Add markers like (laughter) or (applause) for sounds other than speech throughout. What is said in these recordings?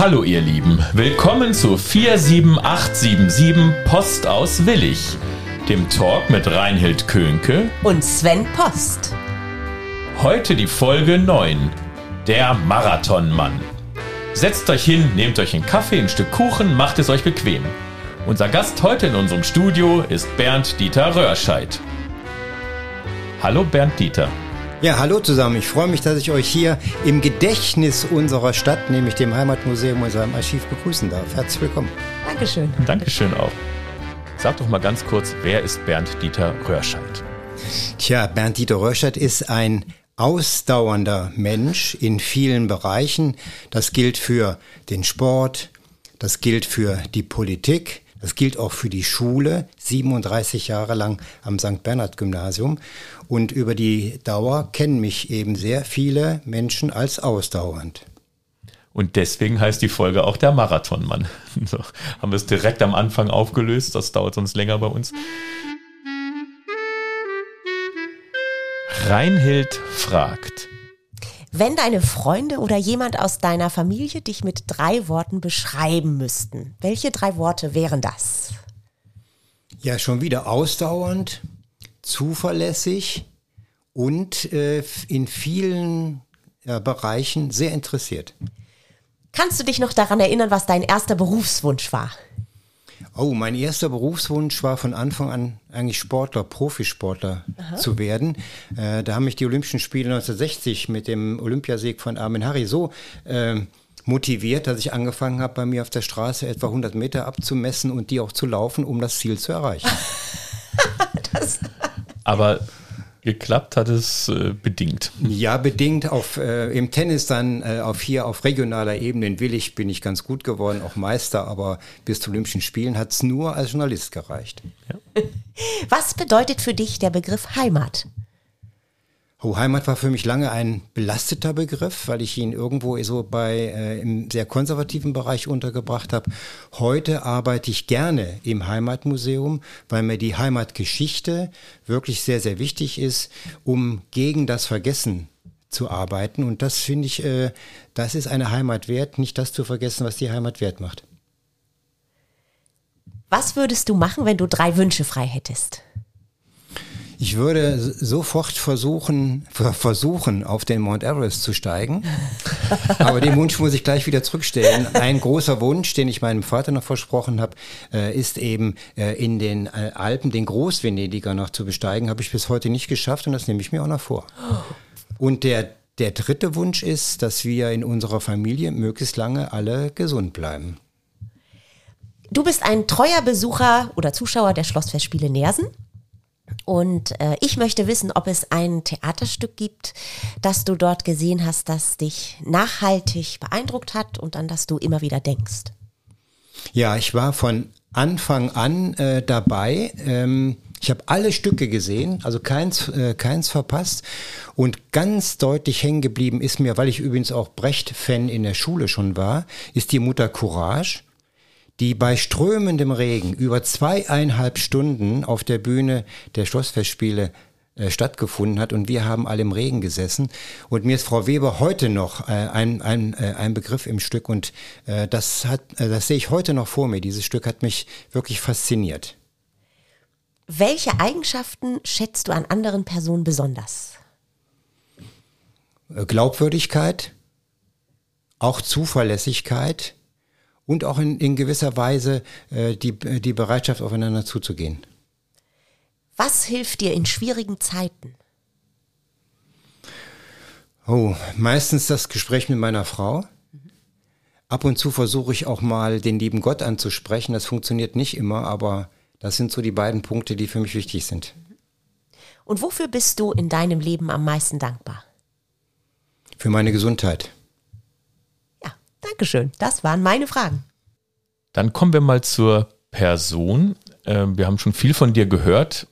Hallo ihr Lieben, willkommen zu 47877 Post aus Willig, dem Talk mit Reinhild Könke und Sven Post. Heute die Folge 9, der Marathonmann. Setzt euch hin, nehmt euch einen Kaffee, ein Stück Kuchen, macht es euch bequem. Unser Gast heute in unserem Studio ist Bernd Dieter Röhrscheid. Hallo Bernd Dieter. Ja, hallo zusammen. Ich freue mich, dass ich euch hier im Gedächtnis unserer Stadt, nämlich dem Heimatmuseum und seinem Archiv, begrüßen darf. Herzlich willkommen. Dankeschön. Dankeschön auch. Sag doch mal ganz kurz, wer ist Bernd Dieter Röhrscheid? Tja, Bernd Dieter Röhrscheid ist ein ausdauernder Mensch in vielen Bereichen. Das gilt für den Sport, das gilt für die Politik, das gilt auch für die Schule, 37 Jahre lang am St. Bernhard Gymnasium. Und über die Dauer kennen mich eben sehr viele Menschen als ausdauernd. Und deswegen heißt die Folge auch der Marathonmann. (laughs) So, haben wir es direkt am Anfang aufgelöst, das dauert sonst länger bei uns. Reinhild fragt. Wenn deine Freunde oder jemand aus deiner Familie dich mit drei Worten beschreiben müssten, welche drei Worte wären das? Ja, schon wieder ausdauernd, zuverlässig und äh, in vielen äh, Bereichen sehr interessiert. Kannst du dich noch daran erinnern, was dein erster Berufswunsch war? Oh, mein erster Berufswunsch war von Anfang an eigentlich Sportler, Profisportler Aha. zu werden. Äh, da haben mich die Olympischen Spiele 1960 mit dem Olympiasieg von Armin Harry so äh, motiviert, dass ich angefangen habe, bei mir auf der Straße etwa 100 Meter abzumessen und die auch zu laufen, um das Ziel zu erreichen. (laughs) Aber geklappt hat es äh, bedingt. Ja, bedingt. Auf, äh, Im Tennis dann äh, auf hier auf regionaler Ebene in Willig bin ich ganz gut geworden, auch Meister, aber bis zu Olympischen Spielen hat es nur als Journalist gereicht. Ja. (laughs) Was bedeutet für dich der Begriff Heimat? Oh, Heimat war für mich lange ein belasteter Begriff, weil ich ihn irgendwo so bei äh, im sehr konservativen Bereich untergebracht habe. Heute arbeite ich gerne im Heimatmuseum, weil mir die Heimatgeschichte wirklich sehr, sehr wichtig ist, um gegen das Vergessen zu arbeiten. Und das finde ich, äh, das ist eine Heimat wert, nicht das zu vergessen, was die Heimat wert macht. Was würdest du machen, wenn du drei Wünsche frei hättest? Ich würde sofort versuchen, versuchen, auf den Mount Everest zu steigen. (laughs) Aber den Wunsch muss ich gleich wieder zurückstellen. Ein großer Wunsch, den ich meinem Vater noch versprochen habe, äh, ist eben äh, in den äh, Alpen den Großvenediger noch zu besteigen. Habe ich bis heute nicht geschafft und das nehme ich mir auch noch vor. Und der der dritte Wunsch ist, dass wir in unserer Familie möglichst lange alle gesund bleiben. Du bist ein treuer Besucher oder Zuschauer der Schlossfestspiele Nersen. Und äh, ich möchte wissen, ob es ein Theaterstück gibt, das du dort gesehen hast, das dich nachhaltig beeindruckt hat und an das du immer wieder denkst. Ja, ich war von Anfang an äh, dabei. Ähm, ich habe alle Stücke gesehen, also keins, äh, keins verpasst. Und ganz deutlich hängen geblieben ist mir, weil ich übrigens auch Brecht-Fan in der Schule schon war, ist die Mutter Courage die bei strömendem Regen über zweieinhalb Stunden auf der Bühne der Schlossfestspiele äh, stattgefunden hat und wir haben alle im Regen gesessen. Und mir ist Frau Weber heute noch äh, ein, ein, äh, ein Begriff im Stück und äh, das, hat, das sehe ich heute noch vor mir. Dieses Stück hat mich wirklich fasziniert. Welche Eigenschaften schätzt du an anderen Personen besonders? Glaubwürdigkeit, auch Zuverlässigkeit, und auch in, in gewisser Weise äh, die, die Bereitschaft, aufeinander zuzugehen. Was hilft dir in schwierigen Zeiten? Oh, meistens das Gespräch mit meiner Frau. Ab und zu versuche ich auch mal den lieben Gott anzusprechen. Das funktioniert nicht immer, aber das sind so die beiden Punkte, die für mich wichtig sind. Und wofür bist du in deinem Leben am meisten dankbar? Für meine Gesundheit. Dankeschön. Das waren meine Fragen. Dann kommen wir mal zur Person. Ähm, wir haben schon viel von dir gehört.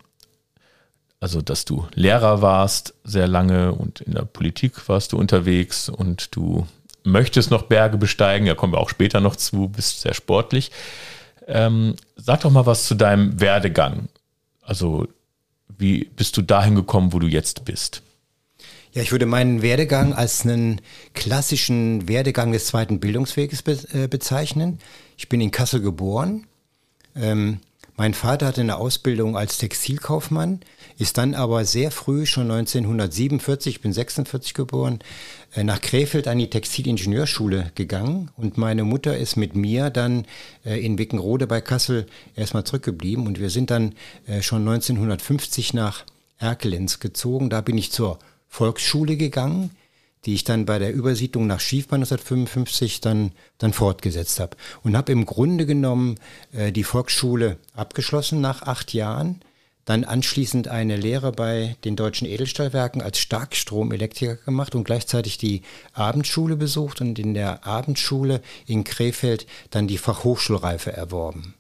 Also, dass du Lehrer warst sehr lange und in der Politik warst du unterwegs und du möchtest noch Berge besteigen. Da kommen wir auch später noch zu, bist sehr sportlich. Ähm, sag doch mal was zu deinem Werdegang. Also, wie bist du dahin gekommen, wo du jetzt bist? Ja, ich würde meinen Werdegang als einen klassischen Werdegang des zweiten Bildungsweges be äh, bezeichnen. Ich bin in Kassel geboren. Ähm, mein Vater hatte eine Ausbildung als Textilkaufmann, ist dann aber sehr früh, schon 1947, ich bin 46 geboren, äh, nach Krefeld an die Textilingenieurschule gegangen und meine Mutter ist mit mir dann äh, in Wickenrode bei Kassel erstmal zurückgeblieben und wir sind dann äh, schon 1950 nach Erkelenz gezogen. Da bin ich zur Volksschule gegangen die ich dann bei der Übersiedlung nach Schiefbahn 1955 dann, dann fortgesetzt habe. Und habe im Grunde genommen äh, die Volksschule abgeschlossen nach acht Jahren, dann anschließend eine Lehre bei den deutschen Edelstahlwerken als Starkstromelektriker gemacht und gleichzeitig die Abendschule besucht und in der Abendschule in Krefeld dann die Fachhochschulreife erworben.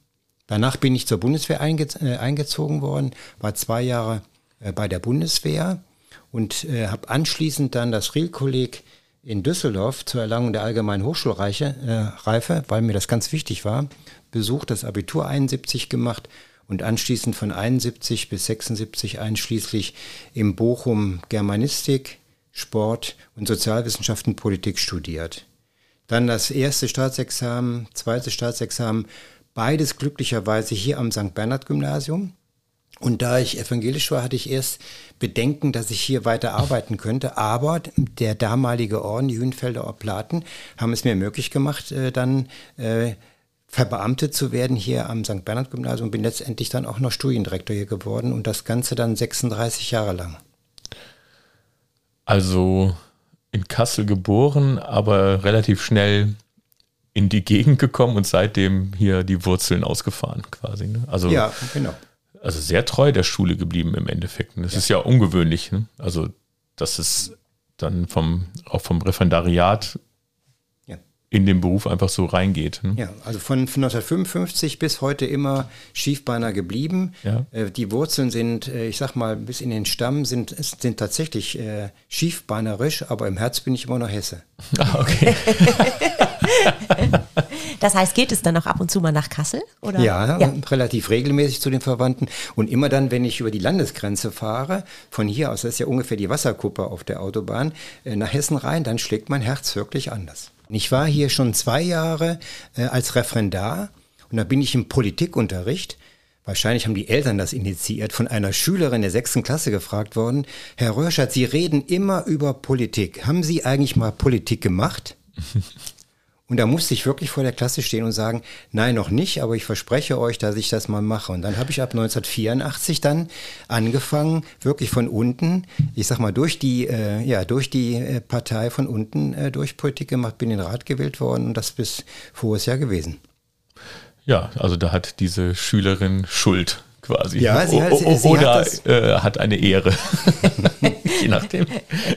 Danach bin ich zur Bundeswehr einge äh, eingezogen worden, war zwei Jahre äh, bei der Bundeswehr und äh, habe anschließend dann das Riel-Kolleg in Düsseldorf zur Erlangung der allgemeinen Hochschulreife, äh, Reife, weil mir das ganz wichtig war, besucht, das Abitur 71 gemacht und anschließend von 71 bis 76 einschließlich im Bochum Germanistik, Sport und Sozialwissenschaften Politik studiert. Dann das erste Staatsexamen, zweite Staatsexamen, beides glücklicherweise hier am St. Bernhard Gymnasium. Und da ich evangelisch war, hatte ich erst Bedenken, dass ich hier weiter arbeiten könnte. Aber der damalige Orden, die Hünfelder Oplaten, haben es mir möglich gemacht, äh, dann äh, verbeamtet zu werden hier am St. Bernhard Gymnasium. Bin letztendlich dann auch noch Studiendirektor hier geworden und das Ganze dann 36 Jahre lang. Also in Kassel geboren, aber relativ schnell in die Gegend gekommen und seitdem hier die Wurzeln ausgefahren quasi. Ne? Also ja, genau also sehr treu der Schule geblieben im Endeffekt. Und das ja. ist ja ungewöhnlich. Ne? Also, dass es dann vom, auch vom Referendariat. In den Beruf einfach so reingeht. Ne? Ja, also von, von 1955 bis heute immer Schiefbeiner geblieben. Ja. Äh, die Wurzeln sind, äh, ich sag mal, bis in den Stamm sind, sind tatsächlich äh, schiefbeinerisch, aber im Herz bin ich immer noch Hesse. (laughs) Ah, okay. (laughs) Das heißt, geht es dann auch ab und zu mal nach Kassel? Oder? Ja, ja, relativ regelmäßig zu den Verwandten. Und immer dann, wenn ich über die Landesgrenze fahre, von hier aus, das ist ja ungefähr die Wasserkuppe auf der Autobahn, äh, nach Hessen rein, dann schlägt mein Herz wirklich anders. Ich war hier schon zwei Jahre äh, als Referendar und da bin ich im Politikunterricht. Wahrscheinlich haben die Eltern das initiiert, von einer Schülerin der sechsten Klasse gefragt worden, Herr Röschert, Sie reden immer über Politik. Haben Sie eigentlich mal Politik gemacht? (laughs) Und da musste ich wirklich vor der Klasse stehen und sagen, nein, noch nicht, aber ich verspreche euch, dass ich das mal mache. Und dann habe ich ab 1984 dann angefangen, wirklich von unten, ich sag mal, durch die, äh, ja, durch die äh, Partei von unten äh, durch Politik gemacht, bin in den Rat gewählt worden und das bis voriges Jahr gewesen. Ja, also da hat diese Schülerin Schuld quasi. Ja, sie hat, sie, sie oder hat, äh, hat, eine Ehre. (laughs) (laughs) Je nachdem.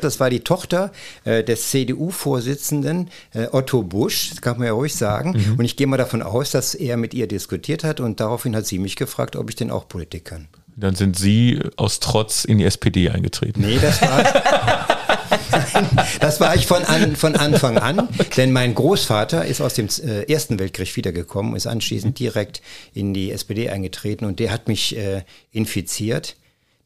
Das war die Tochter äh, des CDU-Vorsitzenden äh, Otto Busch, das kann man ja ruhig sagen. Mhm. Und ich gehe mal davon aus, dass er mit ihr diskutiert hat und daraufhin hat sie mich gefragt, ob ich denn auch Politik kann. Dann sind Sie aus Trotz in die SPD eingetreten. Nee, das war. (laughs) das war ich von, an, von Anfang an, denn mein Großvater ist aus dem äh, Ersten Weltkrieg wiedergekommen, ist anschließend direkt in die SPD eingetreten und der hat mich äh, infiziert.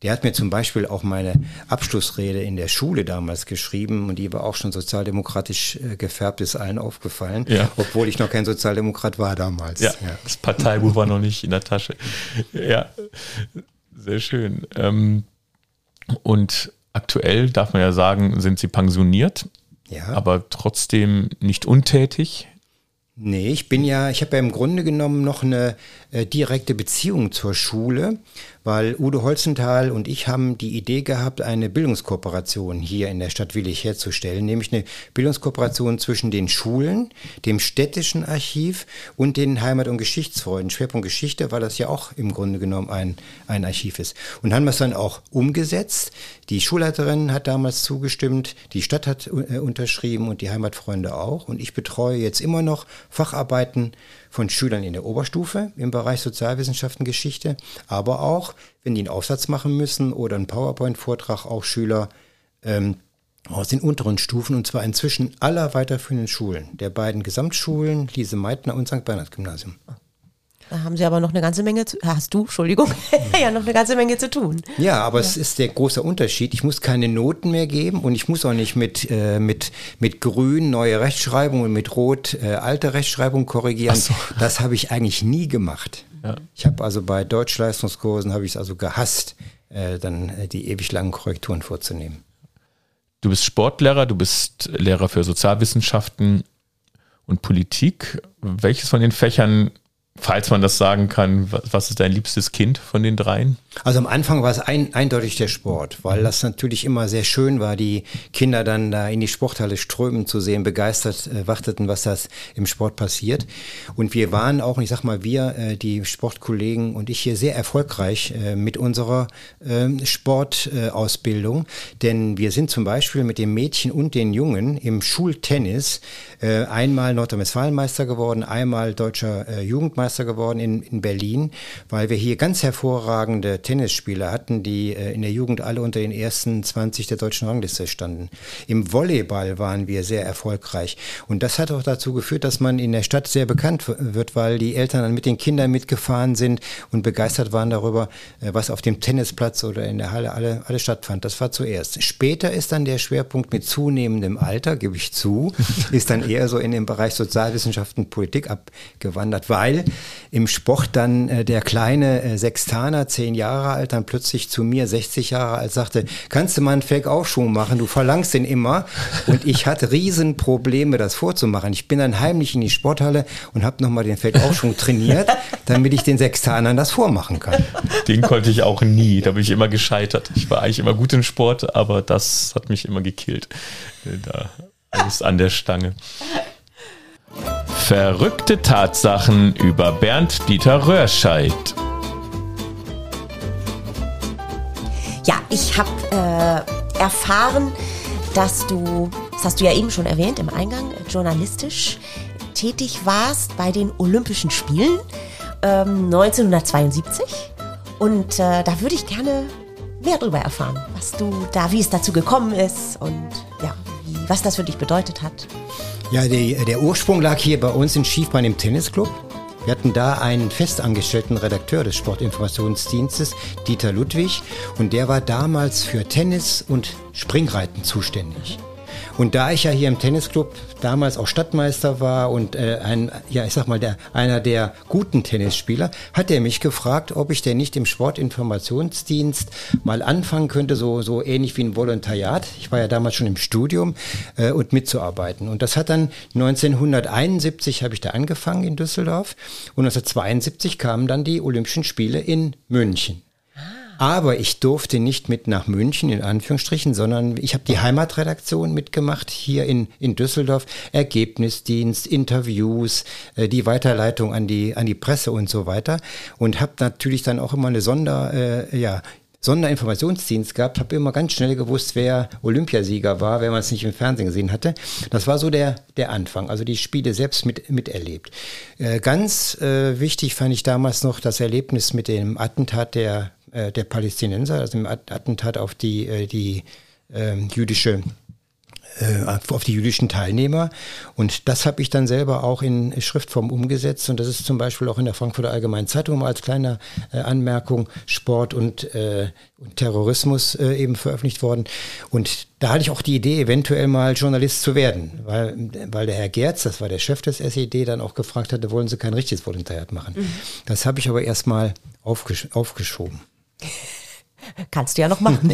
Der hat mir zum Beispiel auch meine Abschlussrede in der Schule damals geschrieben und die war auch schon sozialdemokratisch äh, gefärbt, ist allen aufgefallen, ja. obwohl ich noch kein Sozialdemokrat war damals. Ja, ja. das Parteibuch war noch nicht in der Tasche. Ja, sehr schön. Ähm, und aktuell darf man ja sagen, sind sie pensioniert, ja. aber trotzdem nicht untätig. Nee, ich bin ja, ich habe ja im Grunde genommen noch eine äh, direkte Beziehung zur Schule weil Udo Holzenthal und ich haben die Idee gehabt, eine Bildungskooperation hier in der Stadt Willig herzustellen, nämlich eine Bildungskooperation zwischen den Schulen, dem städtischen Archiv und den Heimat- und Geschichtsfreunden. Schwerpunkt Geschichte, weil das ja auch im Grunde genommen ein, ein Archiv ist. Und haben wir es dann auch umgesetzt. Die Schulleiterin hat damals zugestimmt, die Stadt hat äh, unterschrieben und die Heimatfreunde auch. Und ich betreue jetzt immer noch Facharbeiten von Schülern in der Oberstufe im Bereich Sozialwissenschaften, Geschichte, aber auch, wenn die einen Aufsatz machen müssen oder einen PowerPoint-Vortrag, auch Schüler ähm, aus den unteren Stufen und zwar inzwischen aller weiterführenden Schulen, der beiden Gesamtschulen, Lise Meitner und St. Bernhard Gymnasium. Da haben Sie aber noch eine ganze Menge zu, hast du, Entschuldigung, (laughs) ja, noch eine ganze Menge zu tun. Ja, aber ja. es ist der große Unterschied. Ich muss keine Noten mehr geben und ich muss auch nicht mit, äh, mit, mit Grün neue Rechtschreibung und mit Rot äh, alte Rechtschreibung korrigieren. So. Das habe ich eigentlich nie gemacht. Ja. Ich habe also bei Deutschleistungskursen habe ich es also gehasst, äh, dann äh, die ewig langen Korrekturen vorzunehmen. Du bist Sportlehrer, du bist Lehrer für Sozialwissenschaften und Politik. Welches von den Fächern Falls man das sagen kann, was ist dein liebstes Kind von den dreien? Also am Anfang war es ein, eindeutig der Sport, weil das natürlich immer sehr schön war, die Kinder dann da in die Sporthalle strömen zu sehen, begeistert äh, warteten, was das im Sport passiert. Und wir waren auch, ich sag mal, wir, äh, die Sportkollegen und ich hier sehr erfolgreich äh, mit unserer äh, Sportausbildung, denn wir sind zum Beispiel mit den Mädchen und den Jungen im Schultennis äh, einmal Nordrhein-Westfalen-Meister geworden, einmal deutscher äh, Jugendmeister Weltmeister geworden in, in Berlin, weil wir hier ganz hervorragende Tennisspieler hatten, die äh, in der Jugend alle unter den ersten 20 der deutschen Rangliste standen. Im Volleyball waren wir sehr erfolgreich. Und das hat auch dazu geführt, dass man in der Stadt sehr bekannt wird, weil die Eltern dann mit den Kindern mitgefahren sind und begeistert waren darüber, äh, was auf dem Tennisplatz oder in der Halle alle, alle stattfand. Das war zuerst. Später ist dann der Schwerpunkt mit zunehmendem Alter, gebe ich zu, (laughs) ist dann eher so in den Bereich Sozialwissenschaften, Politik abgewandert, weil im Sport dann äh, der kleine äh, Sextaner, zehn Jahre alt, dann plötzlich zu mir, 60 Jahre alt, sagte, kannst du mal einen Fake-Aufschwung machen, du verlangst den immer. (laughs) Und ich hatte Riesenprobleme, das vorzumachen. Ich bin dann heimlich in die Sporthalle und habe nochmal den Fake-Aufschwung (laughs) trainiert, damit ich den Sextanern das vormachen kann. Den konnte ich auch nie, da bin ich immer gescheitert. Ich war eigentlich immer gut im Sport, aber das hat mich immer gekillt. Äh, da alles an der Stange. Verrückte Tatsachen über Bernd Dieter Röhrscheid. Ja, ich habe äh, erfahren, dass du, das hast du ja eben schon erwähnt im Eingang, journalistisch tätig warst bei den Olympischen Spielen ähm, 1972. Und äh, da würde ich gerne mehr darüber erfahren, was du da, wie es dazu gekommen ist und ja, was das für dich bedeutet hat. Ja, die, der Ursprung lag hier bei uns in Schiefbahn im Tennisclub. Wir hatten da einen festangestellten Redakteur des Sportinformationsdienstes, Dieter Ludwig, und der war damals für Tennis und Springreiten zuständig. Und da ich ja hier im Tennisclub damals auch Stadtmeister war und äh, ein, ja, ich sag mal, der, einer der guten Tennisspieler, hat er mich gefragt, ob ich denn nicht im Sportinformationsdienst mal anfangen könnte, so, so ähnlich wie ein Volontariat. Ich war ja damals schon im Studium äh, und mitzuarbeiten. Und das hat dann 1971 habe ich da angefangen in Düsseldorf und 1972 kamen dann die Olympischen Spiele in München. Aber ich durfte nicht mit nach München, in Anführungsstrichen, sondern ich habe die Heimatredaktion mitgemacht hier in, in Düsseldorf. Ergebnisdienst, Interviews, äh, die Weiterleitung an die, an die Presse und so weiter. Und habe natürlich dann auch immer eine Sonder, äh, ja, Sonderinformationsdienst gehabt, habe immer ganz schnell gewusst, wer Olympiasieger war, wenn man es nicht im Fernsehen gesehen hatte. Das war so der, der Anfang, also die Spiele selbst mit, miterlebt. Äh, ganz äh, wichtig fand ich damals noch das Erlebnis mit dem Attentat der äh, der Palästinenser, also im Attentat auf die, äh, die äh, jüdische auf die jüdischen Teilnehmer. Und das habe ich dann selber auch in Schriftform umgesetzt. Und das ist zum Beispiel auch in der Frankfurter Allgemeinen Zeitung als kleine äh, Anmerkung Sport und, äh, und Terrorismus äh, eben veröffentlicht worden. Und da hatte ich auch die Idee, eventuell mal Journalist zu werden, weil, weil der Herr Gerz, das war der Chef des SED, dann auch gefragt hatte, wollen Sie kein richtiges Volontariat machen. Mhm. Das habe ich aber erstmal aufgesch aufgeschoben. (laughs) Kannst du ja noch machen. (laughs)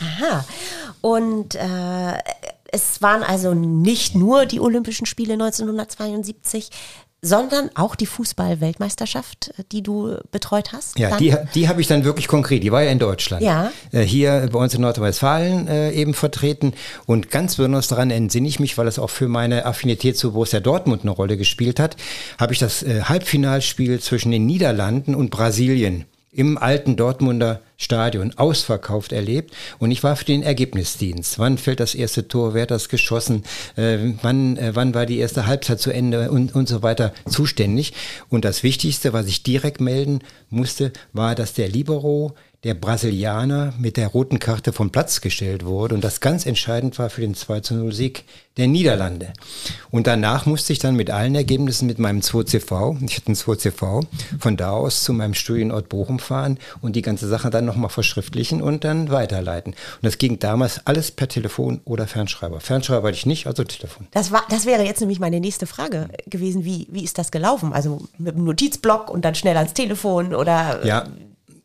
Aha. Und äh, es waren also nicht nur die Olympischen Spiele 1972, sondern auch die Fußball-Weltmeisterschaft, die du betreut hast? Ja, dann? die, die habe ich dann wirklich konkret. Die war ja in Deutschland. Ja. Äh, hier bei uns in Nordrhein-Westfalen äh, eben vertreten. Und ganz besonders daran entsinne ich mich, weil es auch für meine Affinität zu Borussia Dortmund eine Rolle gespielt hat, habe ich das äh, Halbfinalspiel zwischen den Niederlanden und Brasilien im alten Dortmunder Stadion ausverkauft erlebt und ich war für den Ergebnisdienst. Wann fällt das erste Tor, wer hat das geschossen, äh, wann, äh, wann war die erste Halbzeit zu Ende und, und so weiter zuständig. Und das Wichtigste, was ich direkt melden musste, war, dass der Libero der Brasilianer mit der roten Karte vom Platz gestellt wurde und das ganz entscheidend war für den 2 zu 0 Sieg der Niederlande. Und danach musste ich dann mit allen Ergebnissen mit meinem 2CV, ich hatte einen 2CV, von da aus zu meinem Studienort Bochum fahren und die ganze Sache dann nochmal verschriftlichen und dann weiterleiten. Und das ging damals alles per Telefon oder Fernschreiber. Fernschreiber hatte ich nicht, also Telefon. Das, war, das wäre jetzt nämlich meine nächste Frage gewesen. Wie, wie ist das gelaufen? Also mit einem Notizblock und dann schnell ans Telefon oder ja.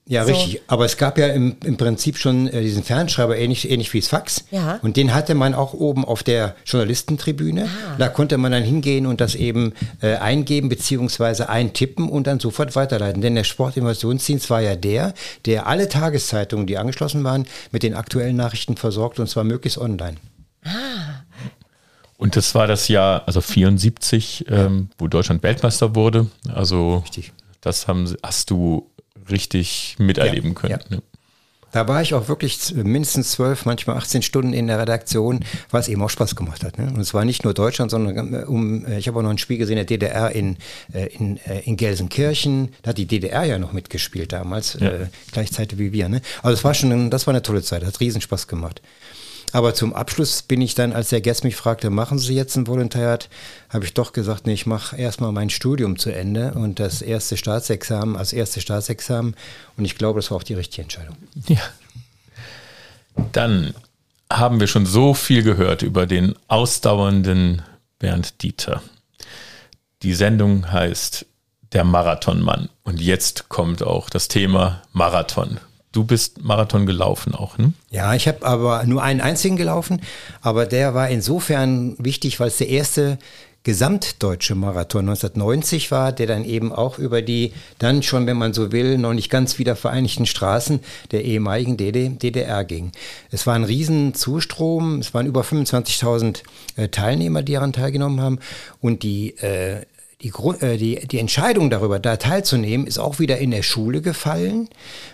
Ja, so. richtig. Aber es gab ja im, im Prinzip schon äh, diesen Fernschreiber, ähnlich, ähnlich wie das Fax. Ja. Und den hatte man auch oben auf der Journalistentribüne. Ah. Da konnte man dann hingehen und das eben äh, eingeben beziehungsweise eintippen und dann sofort weiterleiten. Denn der Sportinnovationsdienst war ja der, der alle Tageszeitungen, die angeschlossen waren, mit den aktuellen Nachrichten versorgt und zwar möglichst online. Ah. Und das war das Jahr, also 74, ähm, wo Deutschland Weltmeister wurde. Also Richtig. das haben, hast du richtig miterleben Ja, können. ja. Da war ich auch wirklich mindestens zwölf, manchmal 18 Stunden in der Redaktion, was eben auch Spaß gemacht hat. Ne? Und es war nicht nur Deutschland, sondern äh, um, äh, ich habe auch noch ein Spiel gesehen, der DDR in, äh, in, äh, in Gelsenkirchen. Da hat die DDR ja noch mitgespielt damals, Ja. äh, gleichzeitig wie wir. Ne? Also es war schon, das war eine tolle Zeit, hat riesen Spaß gemacht. Aber zum Abschluss bin ich dann, als der Guest mich fragte, machen Sie jetzt ein Volontariat, habe ich doch gesagt, nee, ich mache erstmal mein Studium zu Ende und das erste Staatsexamen als erste Staatsexamen. Und ich glaube, das war auch die richtige Entscheidung. Ja. Dann haben wir schon so viel gehört über den ausdauernden Bernd Dieter. Die Sendung heißt Der Marathonmann. Und jetzt kommt auch das Thema Marathon. Du bist Marathon gelaufen auch, ne? Ja, ich habe aber nur einen einzigen gelaufen, aber der war insofern wichtig, weil es der erste gesamtdeutsche Marathon 1990 war, der dann eben auch über die dann schon, wenn man so will, noch nicht ganz wieder vereinigten Straßen der ehemaligen DD DDR ging. Es war ein riesen Zustrom, es waren über 25.000 äh, Teilnehmer, die daran teilgenommen haben und die äh, die, äh, die, die Entscheidung darüber, da teilzunehmen, ist auch wieder in der Schule gefallen,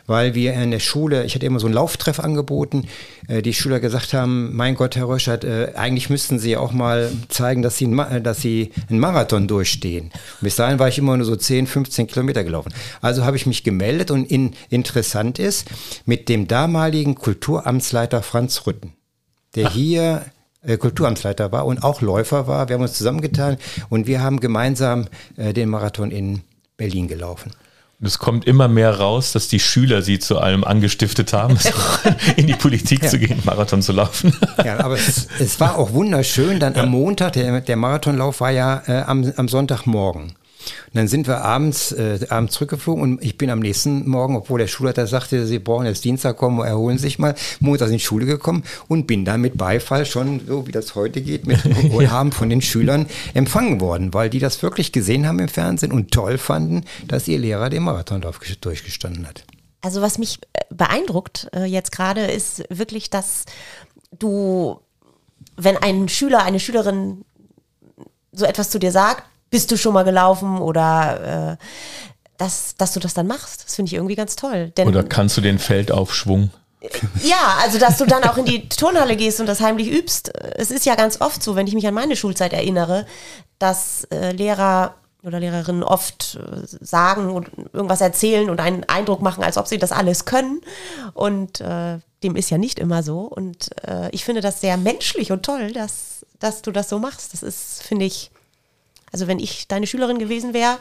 weil wir in der Schule, ich hatte immer so einen Lauftreff angeboten, äh, die Schüler gesagt haben, mein Gott, Herr Röschert, äh, eigentlich müssten Sie auch mal zeigen, dass Sie, äh, dass Sie einen Marathon durchstehen. Und bis dahin war ich immer nur so 10, 15 Kilometer gelaufen. Also habe ich mich gemeldet und in, interessant ist, mit dem damaligen Kulturamtsleiter Franz Rütten, der hier Kulturamtsleiter war und auch Läufer war. Wir haben uns zusammengetan und wir haben gemeinsam äh, den Marathon in Berlin gelaufen. Und es kommt immer mehr raus, dass die Schüler sie zu allem angestiftet haben, (laughs) (laughs) in die Politik zu gehen, Marathon zu laufen. Ja, aber es, es war auch wunderschön. Dann am Montag, der, der Marathonlauf war ja äh, am, am Sonntagmorgen. Und dann sind wir abends, äh, abends zurückgeflogen und ich bin am nächsten Morgen, obwohl der Schulleiter sagte, Sie brauchen jetzt Dienstag kommen, erholen sich mal, montags in die Schule gekommen und bin dann mit Beifall schon, so wie das heute geht, mit (laughs) Wohlhaben von den Schülern empfangen worden, weil die das wirklich gesehen haben im Fernsehen und toll fanden, dass ihr Lehrer den Marathonlauf gesch- durchgestanden hat. Also was mich äh, beeindruckt äh, jetzt gerade ist wirklich, dass du, wenn ein Schüler, eine Schülerin so etwas zu dir sagt, bist du schon mal gelaufen oder äh, dass, dass du das dann machst. Das finde ich irgendwie ganz toll. Denn, Oder kannst du den Feldaufschwung? ja, also dass du dann auch in die Turnhalle gehst und das heimlich übst. Es ist ja ganz oft so, wenn ich mich an meine Schulzeit erinnere, dass äh, Lehrer oder Lehrerinnen oft äh, sagen und irgendwas erzählen und einen Eindruck machen, als ob sie das alles können. Und äh, dem ist ja nicht immer so. Und äh, ich finde das sehr menschlich und toll, dass, dass du das so machst. Das ist, finde ich, also wenn ich deine Schülerin gewesen wäre,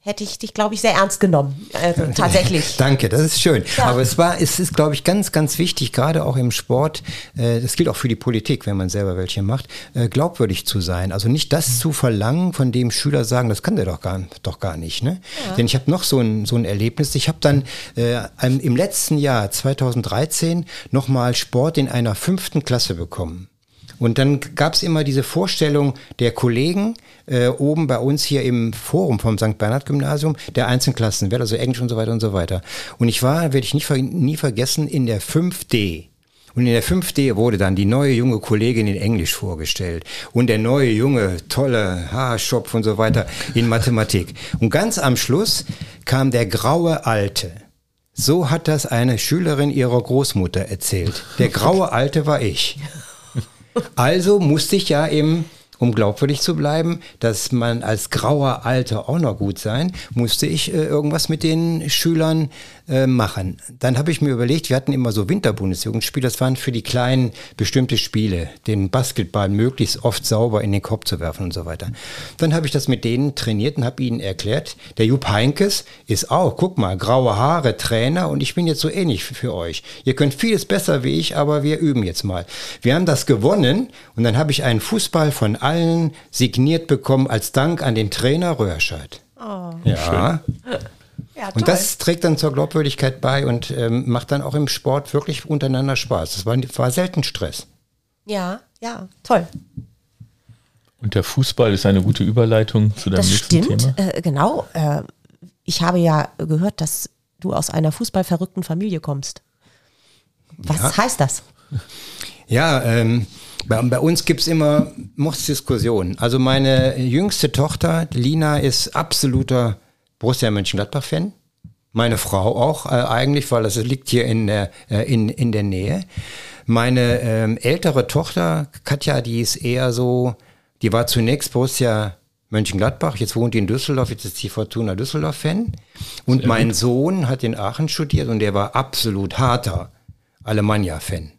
hätte ich dich, glaube ich, sehr ernst genommen. Also, (laughs) tatsächlich. Danke, das ist schön. Ja. Aber es war, es ist, glaube ich, ganz, ganz wichtig, gerade auch im Sport, äh, das gilt auch für die Politik, wenn man selber welche macht, äh, glaubwürdig zu sein. Also nicht das zu verlangen, von dem Schüler sagen, das kann der doch gar, doch gar nicht. Ne? Denn ich habe noch so ein, so ein Erlebnis. Ich habe dann äh, im letzten Jahr, 2013, nochmal Sport in einer fünften Klasse bekommen. Und dann gab es immer diese Vorstellung der Kollegen äh, oben bei uns hier im Forum vom St. Bernhard Gymnasium, der Einzelklassen, also Englisch und so weiter und so weiter. Und ich war, werde ich nicht, nie vergessen, in der 5D. Und in der 5D wurde dann die neue junge Kollegin in Englisch vorgestellt und der neue junge, tolle Haarschopf und so weiter in Mathematik. Und ganz am Schluss kam der graue Alte. So hat das eine Schülerin ihrer Großmutter erzählt. Der graue Alte war ich. Also musste ich ja im um glaubwürdig zu bleiben, dass man als grauer Alter auch noch gut sein, musste ich äh, irgendwas mit den Schülern äh, machen. Dann habe ich mir überlegt, wir hatten immer so Winterbundesjugendspiele, das waren für die Kleinen bestimmte Spiele, den Basketball möglichst oft sauber in den Korb zu werfen und so weiter. Dann habe ich das mit denen trainiert und habe ihnen erklärt, der Jupp Heinkes ist auch, guck mal, graue Haare, Trainer und ich bin jetzt so ähnlich für, für euch. Ihr könnt vieles besser wie ich, aber wir üben jetzt mal. Wir haben das gewonnen und dann habe ich einen Fußball von allen signiert bekommen als Dank an den Trainer Röhrscheid. Oh. Ja. Ja, Und das trägt dann zur Glaubwürdigkeit bei und ähm, macht dann auch im Sport wirklich untereinander Spaß. Das war, war selten Stress. ja, ja, toll. Und der Fußball ist eine gute Überleitung zu deinem Das nächsten stimmt, Thema. äh, genau. Äh, ich habe ja gehört, dass du aus einer fußballverrückten Familie kommst. Was Ja. heißt das? Ja, ähm, bei, bei uns gibt's immer Mordsdiskussionen. Also meine jüngste Tochter, Lina, ist absoluter Borussia Mönchengladbach-Fan. Meine Frau auch äh, eigentlich, weil das liegt hier in der, äh, in, in der Nähe. Meine ähm, ältere Tochter, Katja, die ist eher so, die war zunächst Borussia Mönchengladbach, jetzt wohnt die in Düsseldorf, jetzt ist die Fortuna Düsseldorf-Fan. Und mein Sohn hat in Aachen studiert und der war absolut harter Alemannia-Fan.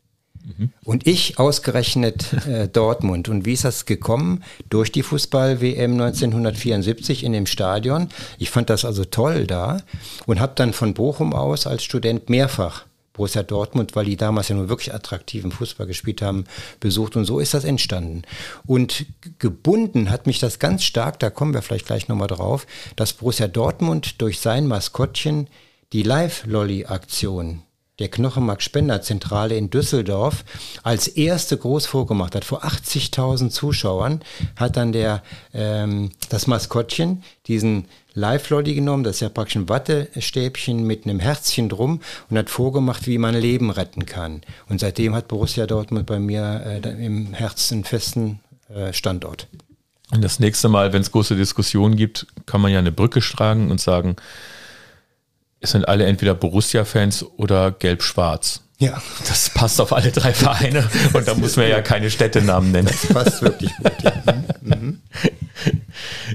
Und ich ausgerechnet äh, Dortmund. Und wie ist das gekommen? Durch die Fußball-WM 1974 in dem Stadion. Ich fand das also toll da und habe dann von Bochum aus als Student mehrfach Borussia Dortmund, weil die damals ja nur wirklich attraktiven Fußball gespielt haben, besucht. Und so ist das entstanden. Und gebunden hat mich das ganz stark, da kommen wir vielleicht gleich nochmal drauf, dass Borussia Dortmund durch sein Maskottchen die Live-Lolly-Aktion der Knochenmark-Spender-Zentrale in Düsseldorf als erste groß vorgemacht hat. Vor 80.000 Zuschauern hat dann der, ähm, das Maskottchen diesen Live-Lolly genommen, das ist ja praktisch ein Wattestäbchen mit einem Herzchen drum und hat vorgemacht, wie man Leben retten kann. Und seitdem hat Borussia Dortmund bei mir äh, im Herzen festen äh, Standort. Und das nächste Mal, wenn es große Diskussionen gibt, kann man ja eine Brücke schlagen und sagen, es sind alle entweder Borussia-Fans oder gelb-schwarz. Ja, Das passt auf alle drei Vereine und da muss man ja keine Städtenamen nennen. passt wirklich gut. Ja.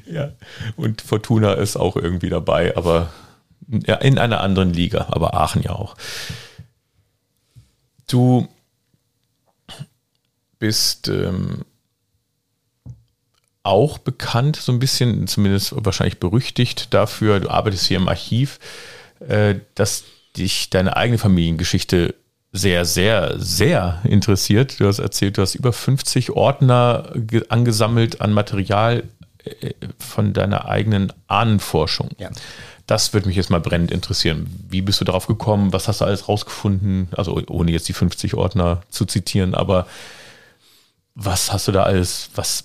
Ja. Und Fortuna ist auch irgendwie dabei, aber ja, in einer anderen Liga, aber Aachen ja auch. Du bist ähm, auch bekannt, so ein bisschen, zumindest wahrscheinlich berüchtigt dafür, du arbeitest hier im Archiv, dass dich deine eigene Familiengeschichte sehr, sehr, sehr interessiert. Du hast erzählt, du hast über 50 Ordner ge- angesammelt an Material äh, von deiner eigenen Ahnenforschung. Ja. Das würde mich jetzt mal brennend interessieren. Wie bist du darauf gekommen? Was hast du alles rausgefunden? Also ohne jetzt die 50 Ordner zu zitieren, aber was hast du da alles? Was,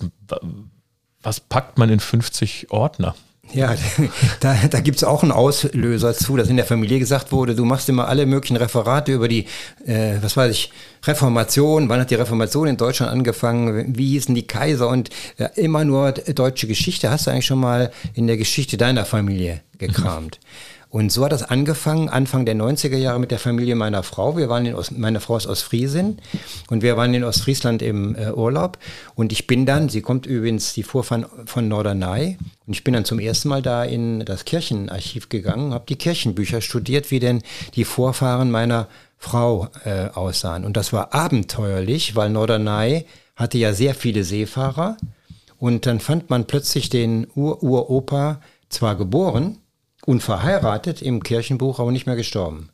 was packt man in 50 Ordner? Ja, (laughs) da, da gibt es auch einen Auslöser zu, dass in der Familie gesagt wurde, du machst immer alle möglichen Referate über die, äh, was weiß ich, Reformation, wann hat die Reformation in Deutschland angefangen, wie hießen die Kaiser und äh, immer nur deutsche Geschichte. Hast du eigentlich schon mal in der Geschichte deiner Familie gekramt? (laughs) Und so hat das angefangen, Anfang der 90er Jahre mit der Familie meiner Frau. Wir waren in Ost, meine Frau ist aus Friesen und wir waren in Ostfriesland im äh, Urlaub. Und ich bin dann, sie kommt übrigens, die Vorfahren von Norderney, und ich bin dann zum ersten Mal da in das Kirchenarchiv gegangen, habe die Kirchenbücher studiert, wie denn die Vorfahren meiner Frau äh, aussahen. Und das war abenteuerlich, weil Norderney hatte ja sehr viele Seefahrer. Und dann fand man plötzlich den Ur-Uropa zwar geboren, unverheiratet im Kirchenbuch, aber nicht mehr gestorben.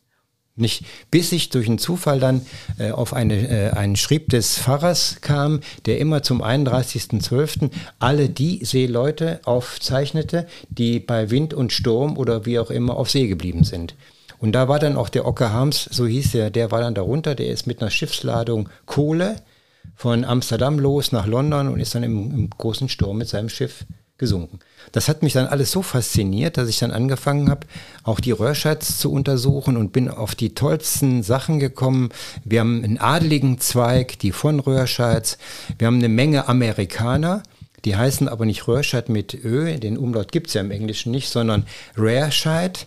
Nicht, bis ich durch einen Zufall dann äh, auf eine, äh, einen Schrieb des Pfarrers kam, der immer zum 31.12. alle die Seeleute aufzeichnete, die bei Wind und Sturm oder wie auch immer auf See geblieben sind. Und da war dann auch der Ocker Harms, so hieß er, der war dann darunter, der ist mit einer Schiffsladung Kohle von Amsterdam los nach London und ist dann im, im großen Sturm mit seinem Schiff gesunken. Das hat mich dann alles so fasziniert, dass ich dann angefangen habe, auch die Röhrscheids zu untersuchen und bin auf die tollsten Sachen gekommen. Wir haben einen adeligen Zweig, die von Röhrscheids. Wir haben eine Menge Amerikaner, die heißen aber nicht Röhrscheid mit Ö, den Umlaut gibt es ja im Englischen nicht, sondern Rarescheid.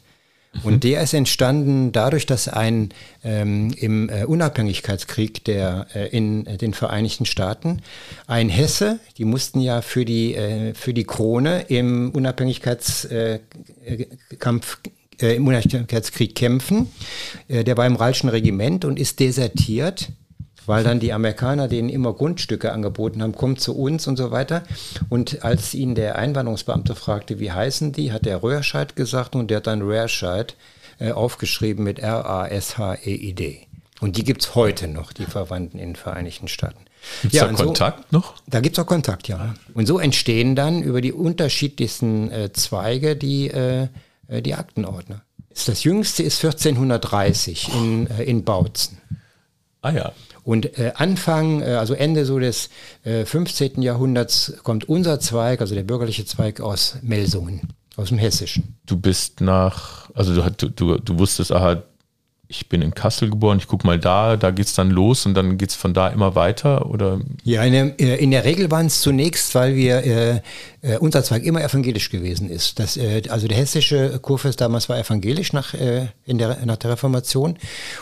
Und (laughs) der ist entstanden dadurch, dass ein ähm, im äh, Unabhängigkeitskrieg der äh, in äh, den Vereinigten Staaten ein Hesse, die mussten ja für die äh, für die Krone im Unabhängigkeitskampf äh, äh, im Unabhängigkeitskrieg kämpfen. der war im Ralschen Regiment und ist desertiert weil dann die Amerikaner denen immer Grundstücke angeboten haben, kommt zu uns und so weiter. Und als ihn der Einwanderungsbeamte fragte, wie heißen die, hat der Röhrscheid gesagt und der hat dann Röhrscheid äh, aufgeschrieben mit R-A-S-H-E-I-D. Und die gibt es heute noch, die Verwandten in den Vereinigten Staaten. Gibt es ja, da Kontakt so, noch? Da gibt es auch Kontakt, ja. Und so entstehen dann über die unterschiedlichsten äh, Zweige die, äh, äh die Aktenordner. Das jüngste ist 1430 in, äh, in Bautzen. Ah ja. Und äh, Anfang, äh, also Ende so des äh, 15. Jahrhunderts kommt unser Zweig, also der bürgerliche Zweig aus Melsungen, aus dem Hessischen. Du bist nach, also du, du, du wusstest, aha, ich bin in Kassel geboren, ich gucke mal da, da geht es dann los und dann geht es von da immer weiter? Oder? Ja, in der, äh, in der Regel waren es zunächst, weil wir äh, äh, unser Zweig immer evangelisch gewesen ist. Das, äh, also der hessische Kurfürst damals war evangelisch nach, äh, in der, nach der Reformation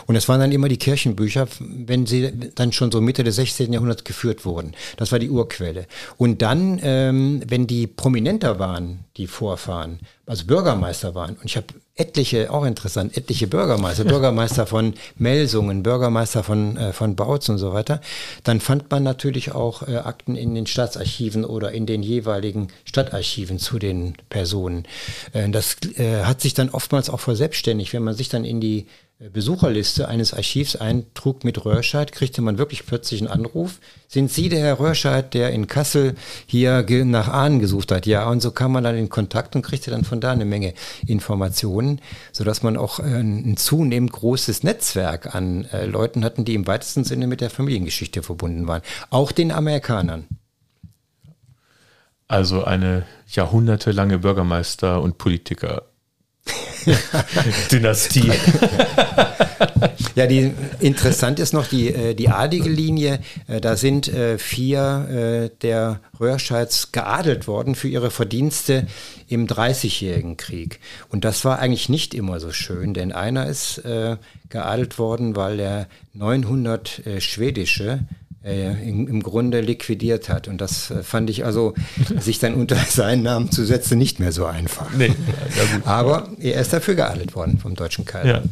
und es waren dann immer die Kirchenbücher, wenn sie dann schon so Mitte des 16. Jahrhunderts geführt wurden. Das war die Urquelle. Und dann, ähm, wenn die prominenter waren, die Vorfahren, also Bürgermeister waren, und ich habe etliche, auch interessant, etliche Bürgermeister, Bürgermeister von Melsungen, Bürgermeister von, äh, von Bautz und so weiter, dann fand man natürlich auch äh, Akten in den Staatsarchiven oder in den jeweiligen Stadtarchiven zu den Personen. Äh, das äh, hat sich dann oftmals auch verselbstständigt, wenn man sich dann in die Besucherliste eines Archivs eintrug mit Röhrscheid, kriegte man wirklich plötzlich einen Anruf. Sind Sie der Herr Röhrscheid, der in Kassel hier nach Ahnen gesucht hat? Ja, und so kam man dann in Kontakt und kriegte dann von da eine Menge Informationen, sodass man auch äh, ein zunehmend großes Netzwerk an äh, Leuten hatten, die im weitesten Sinne mit der Familiengeschichte verbunden waren. Auch den Amerikanern. Also eine jahrhundertelange Bürgermeister- und Politiker (laughs) Dynastie. ja, die, interessant ist noch die, äh, die adlige Linie. Äh, da sind äh, vier der Röhrscheids geadelt worden für ihre Verdienste im Dreißigjährigen Krieg. Und das war eigentlich nicht immer so schön, denn einer ist geadelt worden, weil er 900 schwedische äh, im, im, Grunde liquidiert hat. Und das äh, fand ich also, (laughs) sich dann unter seinen Namen zu setzen, nicht mehr so einfach. Nee, ja, Aber er ist dafür geadelt worden vom deutschen Kaiser. Ja.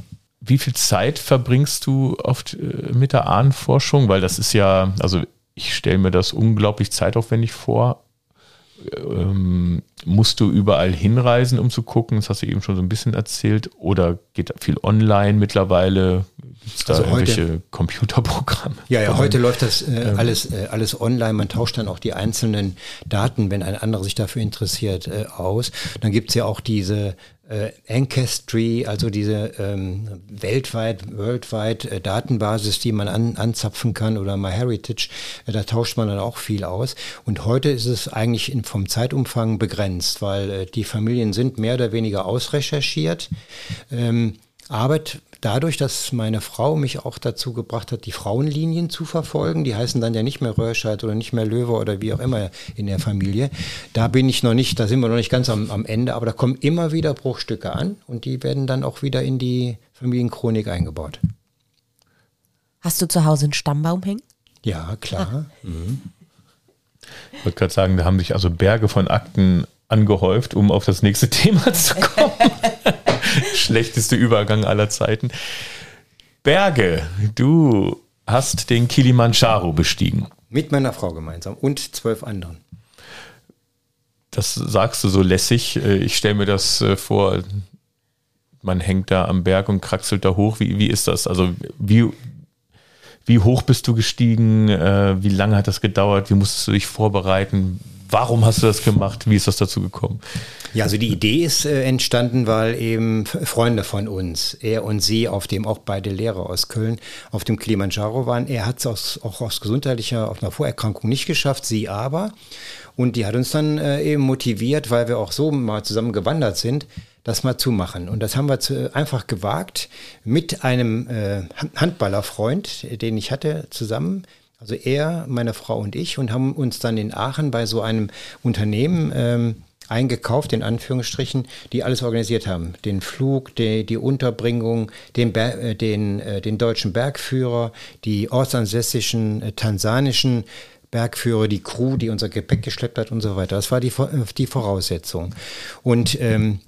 Wie viel Zeit verbringst du oft äh, mit der Ahnenforschung? Weil das ist ja, also ich stelle mir das unglaublich zeitaufwendig vor. Ähm, musst du überall hinreisen, um zu gucken? Das hast du eben schon so ein bisschen erzählt. Oder geht viel online mittlerweile? Gibt es da also irgendwelche heute, Computerprogramme? Ja, ja, heute läuft das äh, ähm, alles, äh, alles online. Man tauscht dann auch die einzelnen Daten, wenn ein anderer sich dafür interessiert, äh, aus. Dann gibt es ja auch diese äh, Ancestry, also diese ähm, weltweit, worldweit äh, Datenbasis, die man an, anzapfen kann oder MyHeritage, äh, da tauscht man dann auch viel aus. Und heute ist es eigentlich in, vom Zeitumfang begrenzt, weil äh, die Familien sind mehr oder weniger ausrecherchiert. Ähm, Arbeit dadurch, dass meine Frau mich auch dazu gebracht hat, die Frauenlinien zu verfolgen, die heißen dann ja nicht mehr Röhrscheid oder nicht mehr Löwe oder wie auch immer in der Familie, da bin ich noch nicht, da sind wir noch nicht ganz am, am Ende, aber da kommen immer wieder Bruchstücke an und die werden dann auch wieder in die Familienchronik eingebaut. Hast du zu Hause einen Stammbaum hängen? Ja, klar. Ah. Mhm. Ich wollte gerade sagen, da haben sich also Berge von Akten angehäuft, um auf das nächste (laughs) Thema zu kommen. (laughs) Schlechteste Übergang aller Zeiten. Berge, du hast den Kilimanjaro bestiegen. Mit meiner Frau gemeinsam und zwölf anderen. Das sagst du so lässig. Äh, ich stelle mir das äh, vor, man hängt da am Berg und kraxelt da hoch. Wie, wie ist das? Also wie, wie hoch bist du gestiegen? Äh, wie lange hat das gedauert? Wie musstest du dich vorbereiten? Warum hast du das gemacht? Wie ist das dazu gekommen? Ja, also die Idee ist äh, entstanden, weil eben Freunde von uns, er und sie, auf dem auch beide Lehrer aus Köln, auf dem Kilimanjaro waren. Er hat es auch aus gesundheitlicher, auf einer Vorerkrankung nicht geschafft, sie aber. Und die hat uns dann äh, eben motiviert, weil wir auch so mal zusammen gewandert sind, das mal zu machen. Und das haben wir zu, einfach gewagt mit einem äh, Handballerfreund, den ich hatte, zusammen also er, meine Frau und ich und haben uns dann in Aachen bei so einem Unternehmen ähm, eingekauft, in Anführungsstrichen, die alles organisiert haben. Den Flug, die, die Unterbringung, den, äh, den, äh, den deutschen Bergführer, die ortsansässischen äh, tansanischen Bergführer, die Crew, die unser Gepäck geschleppt hat und so weiter. Das war die, die Voraussetzung. Und ähm,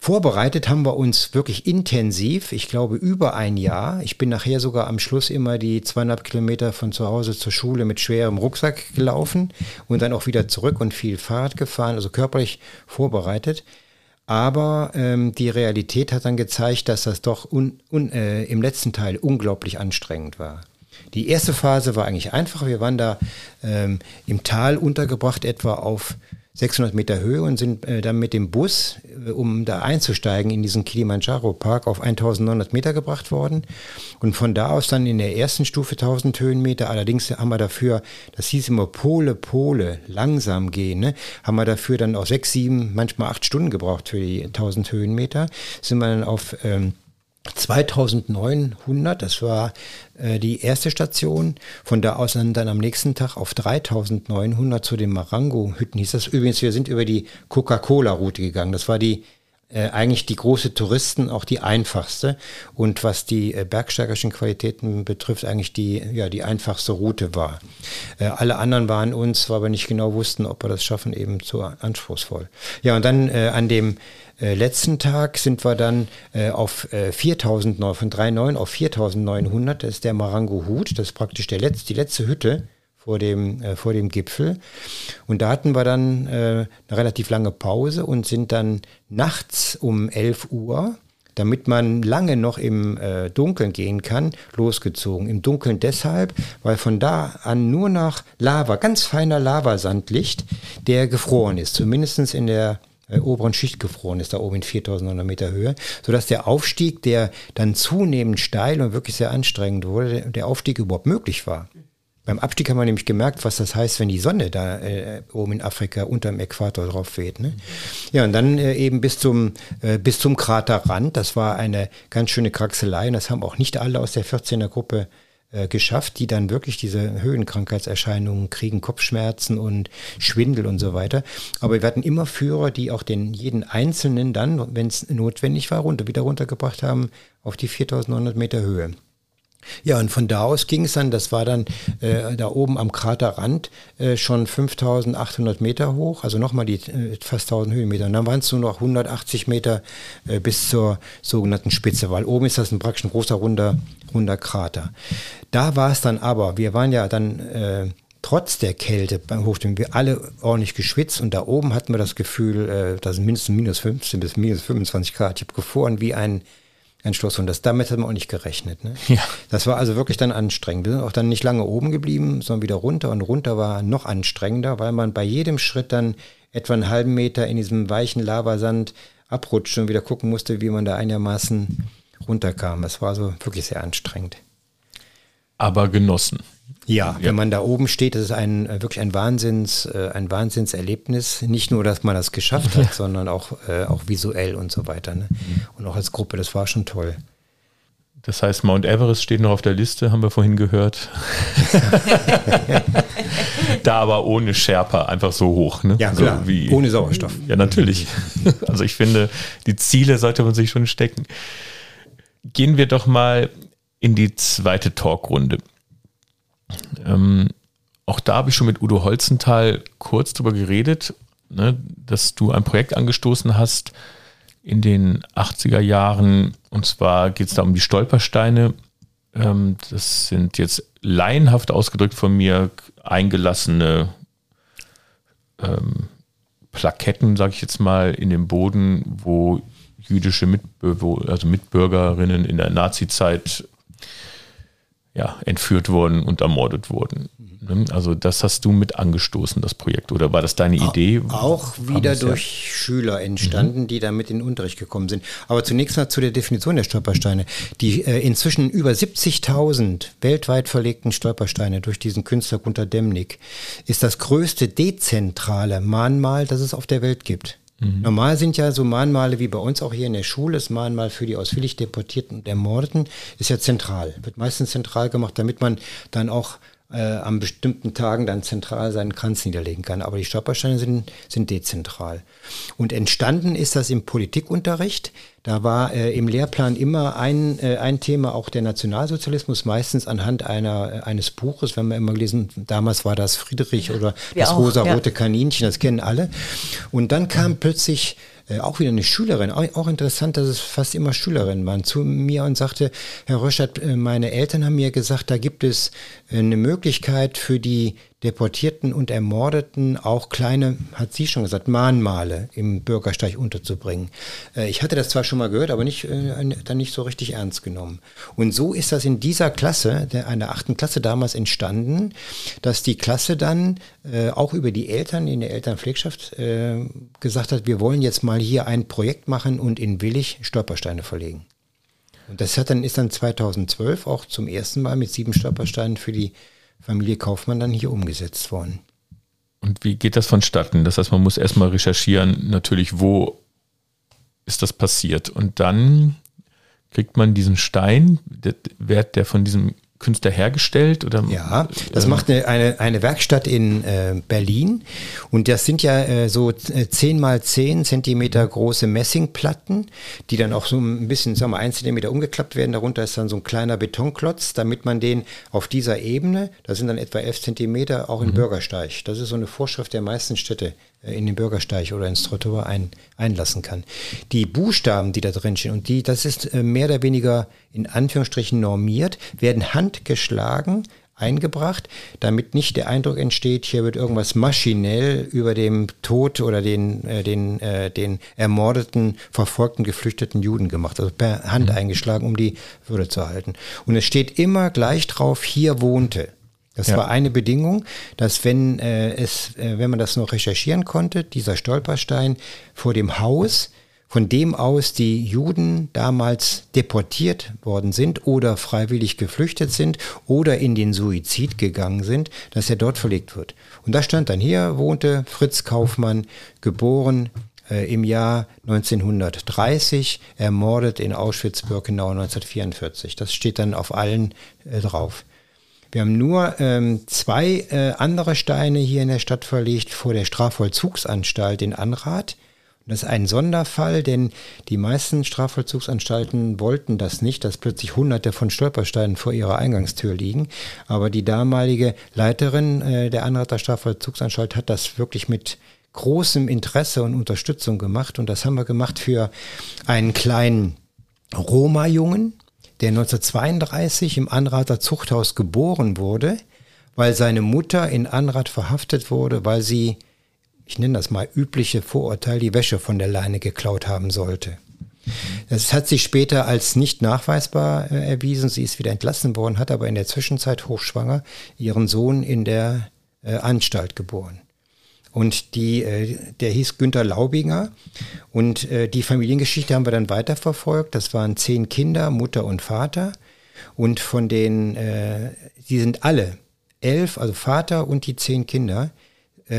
Vorbereitet haben wir uns wirklich intensiv, ich glaube über ein Jahr. Ich bin nachher sogar am Schluss immer die zweieinhalb Kilometer von zu Hause zur Schule mit schwerem Rucksack gelaufen und dann auch wieder zurück und viel Fahrrad gefahren, also körperlich vorbereitet. Aber ähm, die Realität hat dann gezeigt, dass das doch un, un, äh, im letzten Teil unglaublich anstrengend war. Die erste Phase war eigentlich einfach. Wir waren da ähm, im Tal untergebracht, etwa auf 600 Meter Höhe und sind äh, dann mit dem Bus, äh, um da einzusteigen in diesen Kilimanjaro Park, auf 1900 Meter gebracht worden. Und von da aus dann in der ersten Stufe 1000 Höhenmeter. Allerdings haben wir dafür, das hieß immer Pole, Pole, langsam gehen, ne? haben wir dafür dann auch sechs, sieben, manchmal acht Stunden gebraucht für die 1000 Höhenmeter. Sind wir dann auf ähm, 2900, das war äh, die erste Station. Von da aus dann, am nächsten Tag auf 3900 zu den Marango-Hütten. Hieß das übrigens, wir sind über die Coca-Cola-Route gegangen. Das war die äh, eigentlich die große Touristen, auch die einfachste. Und was die äh, bergsteigerischen Qualitäten betrifft, eigentlich die, ja, die einfachste Route war. Äh, alle anderen waren uns, weil wir nicht genau wussten, ob wir das schaffen, eben zu anspruchsvoll. Ja, und dann äh, an dem äh, letzten Tag sind wir dann äh, auf äh, 4000, von 3,9 auf 4900. Das ist der Marango Hut. Das ist praktisch der letzte, die letzte Hütte vor dem, äh, vor dem Gipfel. Und da hatten wir dann äh, eine relativ lange Pause und sind dann nachts um 11 Uhr damit man lange noch im äh, Dunkeln gehen kann, losgezogen. Im Dunkeln deshalb, weil von da an nur nach Lava, ganz feiner Lavasandlicht, der gefroren ist, zumindest in der äh, oberen Schicht gefroren ist, da oben in 4900 Meter Höhe, sodass der Aufstieg, der dann zunehmend steil und wirklich sehr anstrengend wurde, der Aufstieg überhaupt möglich war. Beim Abstieg haben wir nämlich gemerkt, was das heißt, wenn die Sonne da äh, oben in Afrika unterm Äquator drauf weht. Ne? Ja, und dann äh, eben bis zum, äh, bis zum Kraterrand. Das war eine ganz schöne Kraxelei und das haben auch nicht alle aus der 14er Gruppe äh, geschafft, die dann wirklich diese Höhenkrankheitserscheinungen kriegen, Kopfschmerzen und Schwindel und so weiter. Aber wir hatten immer Führer, die auch den jeden Einzelnen dann, wenn es notwendig war, runter, wieder runtergebracht haben auf die 4900 Meter Höhe. Ja, und von da aus ging es dann, das war dann äh, da oben am Kraterrand äh, schon 5800 Meter hoch, also nochmal die äh, fast 1000 Höhenmeter. Und dann waren es nur noch 180 Meter äh, bis zur sogenannten Spitze, weil oben ist das ein praktisch ein großer runder, runder Krater. Da war es dann aber, wir waren ja dann äh, trotz der Kälte beim Hochstimmen, wir alle ordentlich geschwitzt und da oben hatten wir das Gefühl, äh, da sind mindestens minus 15 bis minus 25 Grad. Ich habe gefroren wie ein ein Schloss. Und das, damit hat man auch nicht gerechnet. Ne? Ja. Das war also wirklich dann anstrengend. Wir sind auch dann nicht lange oben geblieben, sondern wieder runter. Und runter war noch anstrengender, weil man bei jedem Schritt dann etwa einen halben Meter in diesem weichen Lavasand abrutschte und wieder gucken musste, wie man da einigermaßen runterkam. Das war so wirklich sehr anstrengend. Aber genossen. Ja, ja, wenn man da oben steht, das ist ein äh, wirklich ein Wahnsinns, äh, ein Wahnsinnserlebnis. Nicht nur, dass man das geschafft hat, ja. (laughs) sondern auch, äh, auch visuell und so weiter. Ne? Und auch als Gruppe, das war schon toll. Das heißt, Mount Everest steht noch auf der Liste, haben wir vorhin gehört. (laughs) da aber ohne Sherpa, einfach so hoch. Ne? Ja, klar. So wie, ohne Sauerstoff. Ja, natürlich. (laughs) Also ich finde, die Ziele sollte man sich schon stecken. Gehen wir doch mal in die zweite Talkrunde. Ähm, auch da habe ich schon mit Udo Holzenthal kurz drüber geredet, ne, dass du ein Projekt angestoßen hast in den 80er Jahren. Und zwar geht es da um die Stolpersteine. Ähm, das sind jetzt laienhaft ausgedrückt von mir eingelassene ähm, Plaketten, sage ich jetzt mal, in dem Boden, wo jüdische Mitbürger, also Mitbürgerinnen in der Nazizeit ja, entführt wurden und ermordet wurden. Mhm. Also das hast du mit angestoßen, das Projekt, oder war das deine Idee? Auch wieder durch ja? Schüler entstanden, mhm. die da mit in den Unterricht gekommen sind. Aber zunächst mal zu der Definition der Stolpersteine. Die äh, inzwischen über 70.000 weltweit verlegten Stolpersteine durch diesen Künstler Gunter Demnig ist das größte dezentrale Mahnmal, das es auf der Welt gibt. Mhm. Normal sind ja so Mahnmale wie bei uns auch hier in der Schule, das Mahnmal für die ausführlich Deportierten und Ermordeten ist ja zentral, wird meistens zentral gemacht, damit man dann auch äh, an bestimmten Tagen dann zentral seinen Kranz niederlegen kann. Aber die Stolpersteine sind, sind dezentral. Und entstanden ist das im Politikunterricht. Da war äh, im Lehrplan immer ein, äh, ein Thema, auch der Nationalsozialismus, meistens anhand einer, äh, eines Buches. Wenn wir immer gelesen, damals war das Friedrich oder Wir das rosa-rote ja. Kaninchen, das kennen alle. Und dann kam plötzlich äh, auch wieder eine Schülerin, auch, auch interessant, dass es fast immer Schülerinnen waren, zu mir und sagte, Herr Röschert, äh, meine Eltern haben mir gesagt, da gibt es äh, eine Möglichkeit für die Deportierten und Ermordeten auch kleine, hat sie schon gesagt, Mahnmale im Bürgersteig unterzubringen. Äh, Ich hatte das zwar schon mal gehört, aber nicht, äh, dann nicht so richtig ernst genommen. Und so ist das in dieser Klasse, der, einer achten Klasse damals entstanden, dass die Klasse dann äh, auch über die Eltern in der Elternpflegschaft gesagt hat, wir wollen jetzt mal hier ein Projekt machen und in Willig Stolpersteine verlegen. Und das hat dann, ist dann 2012 auch zum ersten Mal mit sieben Stolpersteinen für die Familie Kaufmann dann hier umgesetzt worden. Und wie geht das vonstatten? Das heißt, man muss erstmal recherchieren, natürlich, wo ist das passiert. Und dann kriegt man diesen Stein, der, der von diesem Künstler hergestellt? Oder, Ja, das ähm, macht eine, eine, eine Werkstatt in äh, Berlin und das sind ja äh, so äh, 10 mal 10 Zentimeter große Messingplatten, die dann auch so ein bisschen, sagen wir, ein Zentimeter umgeklappt werden. Darunter ist dann so ein kleiner Betonklotz, damit man den auf dieser Ebene, das sind dann etwa 11 Zentimeter, auch im Bürgersteig. Das ist so eine Vorschrift der meisten Städte äh, in den Bürgersteig oder ins Trottoir ein, einlassen kann. Die Buchstaben, die da drin stehen, und die, das ist äh, mehr oder weniger in Anführungsstrichen normiert, werden handgeschlagen eingebracht, damit nicht der Eindruck entsteht, hier wird irgendwas maschinell über dem Tod oder den, äh, den, äh, den ermordeten, verfolgten, geflüchteten Juden gemacht, also per Hand eingeschlagen, um die Würde zu erhalten. Und es steht immer gleich drauf, hier wohnte. Das Ja. war eine Bedingung, dass wenn äh, es, äh, wenn man das noch recherchieren konnte, dieser Stolperstein vor dem Haus, von dem aus die Juden damals deportiert worden sind oder freiwillig geflüchtet sind oder in den Suizid gegangen sind, dass er dort verlegt wird. Und da stand dann hier wohnte Fritz Kaufmann, geboren äh, im Jahr 1930, ermordet in Auschwitz-Birkenau 1944. Das steht dann auf allen äh, drauf. Wir haben nur ähm, zwei äh, andere Steine hier in der Stadt verlegt vor der Strafvollzugsanstalt in Anrath. Das ist ein Sonderfall, denn die meisten Strafvollzugsanstalten wollten das nicht, dass plötzlich hunderte von Stolpersteinen vor ihrer Eingangstür liegen. Aber die damalige Leiterin äh, der Anrather Strafvollzugsanstalt hat das wirklich mit großem Interesse und Unterstützung gemacht. Und das haben wir gemacht für einen kleinen Roma-Jungen, der 1932 im Anrather Zuchthaus geboren wurde, weil seine Mutter in Anrath verhaftet wurde, weil sie, ich nenne das mal übliche Vorurteil, die Wäsche von der Leine geklaut haben sollte. Das hat sich später als nicht nachweisbar äh, erwiesen. Sie ist wieder entlassen worden, hat aber in der Zwischenzeit hochschwanger ihren Sohn in der äh, Anstalt geboren. Und die, äh, der hieß Günter Laubinger. Und die Familiengeschichte haben wir dann weiterverfolgt. Das waren zehn Kinder, Mutter und Vater. Und von den, äh, die sind alle elf, also Vater und die zehn Kinder,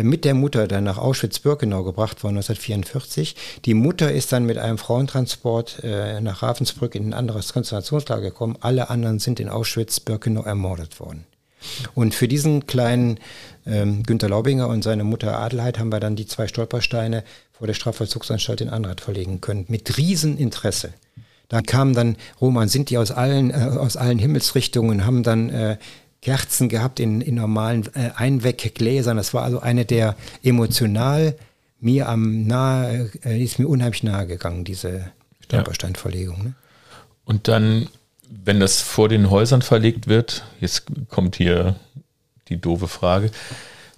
mit der Mutter dann nach Auschwitz-Birkenau gebracht worden 1944. Die Mutter ist dann mit einem Frauentransport äh, nach Ravensbrück in ein anderes Konzentrationslager gekommen. Alle anderen sind in Auschwitz-Birkenau ermordet worden. Und für diesen kleinen ähm, Günter Laubinger und seine Mutter Adelheid haben wir dann die zwei Stolpersteine vor der Strafvollzugsanstalt in Anrath verlegen können. Mit Rieseninteresse. Da kamen dann Roman Sinti aus allen, äh, aus allen Himmelsrichtungen, haben dann äh, Kerzen gehabt in, in normalen äh, Einweggläsern. Das war also eine der emotional mir am nahe, äh, ist mir unheimlich nahe gegangen, diese Stolpersteinverlegung. Ne? Und dann, wenn das vor den Häusern verlegt wird, jetzt kommt hier die doofe Frage,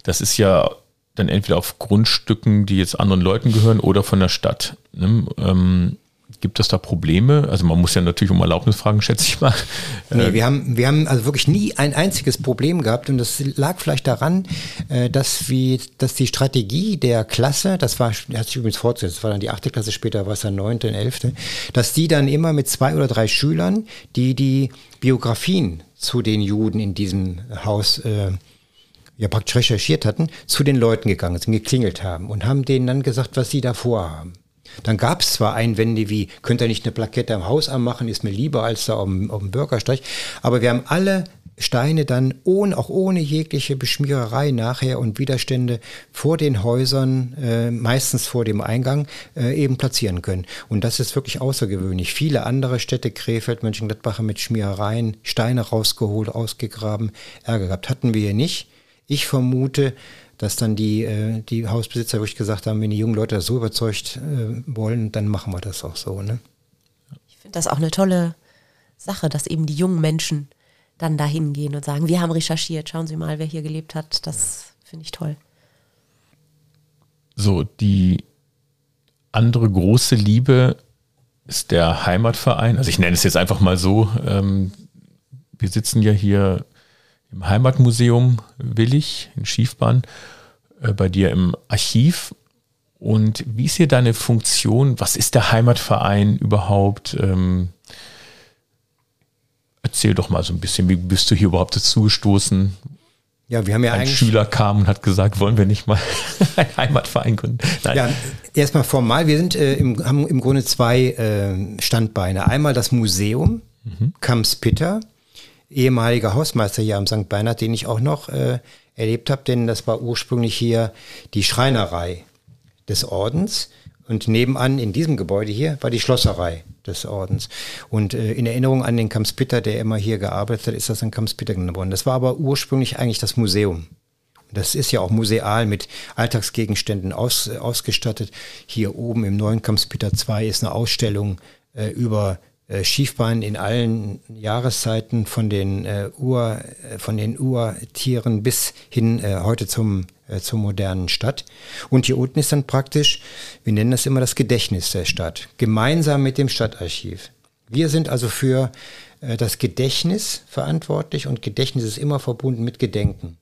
das ist ja dann entweder auf Grundstücken, die jetzt anderen Leuten gehören oder von der Stadt. Ne? Ähm, gibt es da Probleme? Also man muss ja natürlich um Erlaubnis fragen, schätze ich mal. Nee, wir haben, wir haben also wirklich nie ein einziges Problem gehabt und das lag vielleicht daran, äh, dass, wir, dass die Strategie der Klasse, das war, hat sich übrigens fortgesetzt, das war dann die achte Klasse, später war es dann neunte und elfte, dass die dann immer mit zwei oder drei Schülern, die die Biografien zu den Juden in diesem Haus äh, ja praktisch recherchiert hatten, zu den Leuten gegangen sind, geklingelt haben und haben denen dann gesagt, was sie da vorhaben. Dann gab es zwar Einwände wie, könnt ihr nicht eine Plakette am Haus anmachen, ist mir lieber als da auf dem, auf dem Bürgersteig, aber wir haben alle Steine dann ohne, auch ohne jegliche Beschmiererei nachher und Widerstände vor den Häusern, äh, meistens vor dem Eingang, äh, eben platzieren können. Und das ist wirklich außergewöhnlich. Viele andere Städte, Krefeld, Mönchengladbach, mit Schmierereien, Steine rausgeholt, ausgegraben, Ärger gehabt. Hatten wir hier nicht. Ich vermute, dass dann die, äh, die Hausbesitzer wirklich gesagt haben, wenn die jungen Leute das so überzeugt äh, wollen, dann machen wir das auch so. Ne? Ich finde das auch eine tolle Sache, dass eben die jungen Menschen dann da hingehen und sagen, wir haben recherchiert, schauen Sie mal, wer hier gelebt hat. Das finde ich toll. So, die andere große Liebe ist der Heimatverein. Also ich nenne es jetzt einfach mal so. Ähm, wir sitzen ja hier im Heimatmuseum Willig in Schiefbahn, äh, bei dir im Archiv. Und wie ist hier deine Funktion? Was ist der Heimatverein überhaupt? Ähm, Erzähl doch mal so ein bisschen, wie bist du hier überhaupt dazu gestoßen? Ja, wir haben ja Ein eigentlich. Schüler kam und hat gesagt, wollen wir nicht mal (laughs) einen Heimatverein gründen? Nein. Ja, erstmal formal. Wir sind, äh, im, haben im Grunde zwei äh, Standbeine. Einmal das Museum, mhm. Kamspitter, ehemaliger Hausmeister hier am St. Bernhard, den ich auch noch äh, erlebt habe, denn das war ursprünglich hier die Schreinerei des Ordens. Und nebenan in diesem Gebäude hier war die Schlosserei des Ordens. Und äh, in Erinnerung an den Kamspitter, der immer hier gearbeitet hat, ist das ein Kamspitter genannt worden. Das war aber ursprünglich eigentlich das Museum. Das ist ja auch museal mit Alltagsgegenständen aus, äh, ausgestattet. Hier oben im neuen Kamspitter 2 ist eine Ausstellung äh, über äh, Schiefbahn in allen Jahreszeiten von den, äh, Ur, äh, von den Urtieren bis hin äh, heute zum äh, zur modernen Stadt. Und hier unten ist dann praktisch, wir nennen das immer das Gedächtnis der Stadt, gemeinsam mit dem Stadtarchiv. Wir sind also für äh, das Gedächtnis verantwortlich und Gedächtnis ist immer verbunden mit Gedenken.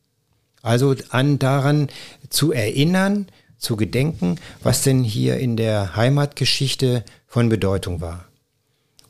Also an daran zu erinnern, zu gedenken, was denn hier in der Heimatgeschichte von Bedeutung war.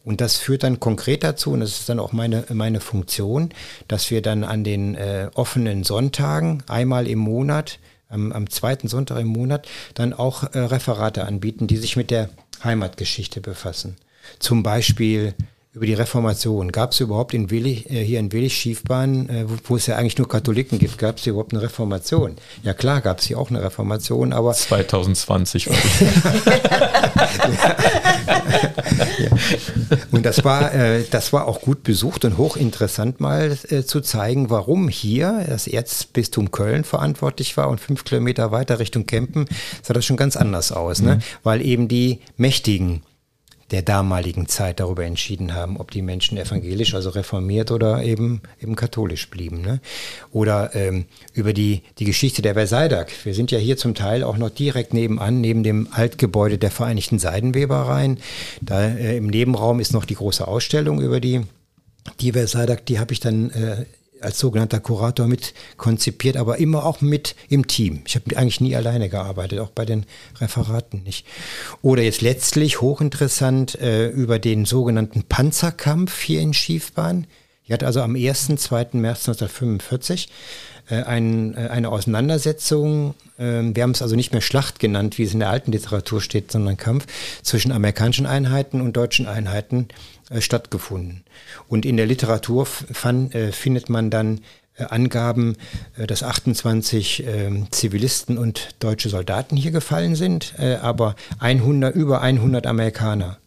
Und das führt dann konkret dazu, und das ist dann auch meine, meine Funktion, dass wir dann an den äh, offenen Sonntagen einmal im Monat, am, am zweiten Sonntag im Monat, dann auch äh, Referate anbieten, die sich mit der Heimatgeschichte befassen. Zum Beispiel über die Reformation. Gab es überhaupt in Willig, äh, hier in Willig Schiefbahn, äh, wo, wo, es ja eigentlich nur Katholiken gibt, gab es hier überhaupt eine Reformation? Ja klar, gab es hier auch eine Reformation, aber 2020 war (laughs) ja. Und das war, äh, das war auch gut besucht und hochinteressant mal äh, zu zeigen, warum hier das Erzbistum Köln verantwortlich war und fünf Kilometer weiter Richtung Kempen sah das schon ganz anders aus, ne? mhm. ne? weil eben die Mächtigen der damaligen Zeit darüber entschieden haben, ob die Menschen evangelisch, also reformiert oder eben, eben katholisch blieben. Ne? Oder ähm, über die, die Geschichte der Verseidak. Wir sind ja hier zum Teil auch noch direkt nebenan, neben dem Altgebäude der Vereinigten Seidenwebereien. Da äh, im Nebenraum ist noch die große Ausstellung über die die Verseidak, die habe ich dann äh, als sogenannter Kurator mit konzipiert, aber immer auch mit im Team. Ich habe eigentlich nie alleine gearbeitet, auch bei den Referaten nicht. Oder jetzt letztlich hochinteressant äh, über den sogenannten Panzerkampf hier in Schiefbahn. Hier hat also am 1. 2. März 1945 äh, ein, äh, eine Auseinandersetzung, äh, wir haben es also nicht mehr Schlacht genannt, wie es in der alten Literatur steht, sondern Kampf zwischen amerikanischen Einheiten und deutschen Einheiten äh, stattgefunden. Und in der Literatur fand, äh, findet man dann äh, Angaben, äh, dass 28 ähm, Zivilisten und deutsche Soldaten hier gefallen sind, äh, aber 100, über 100 Amerikaner.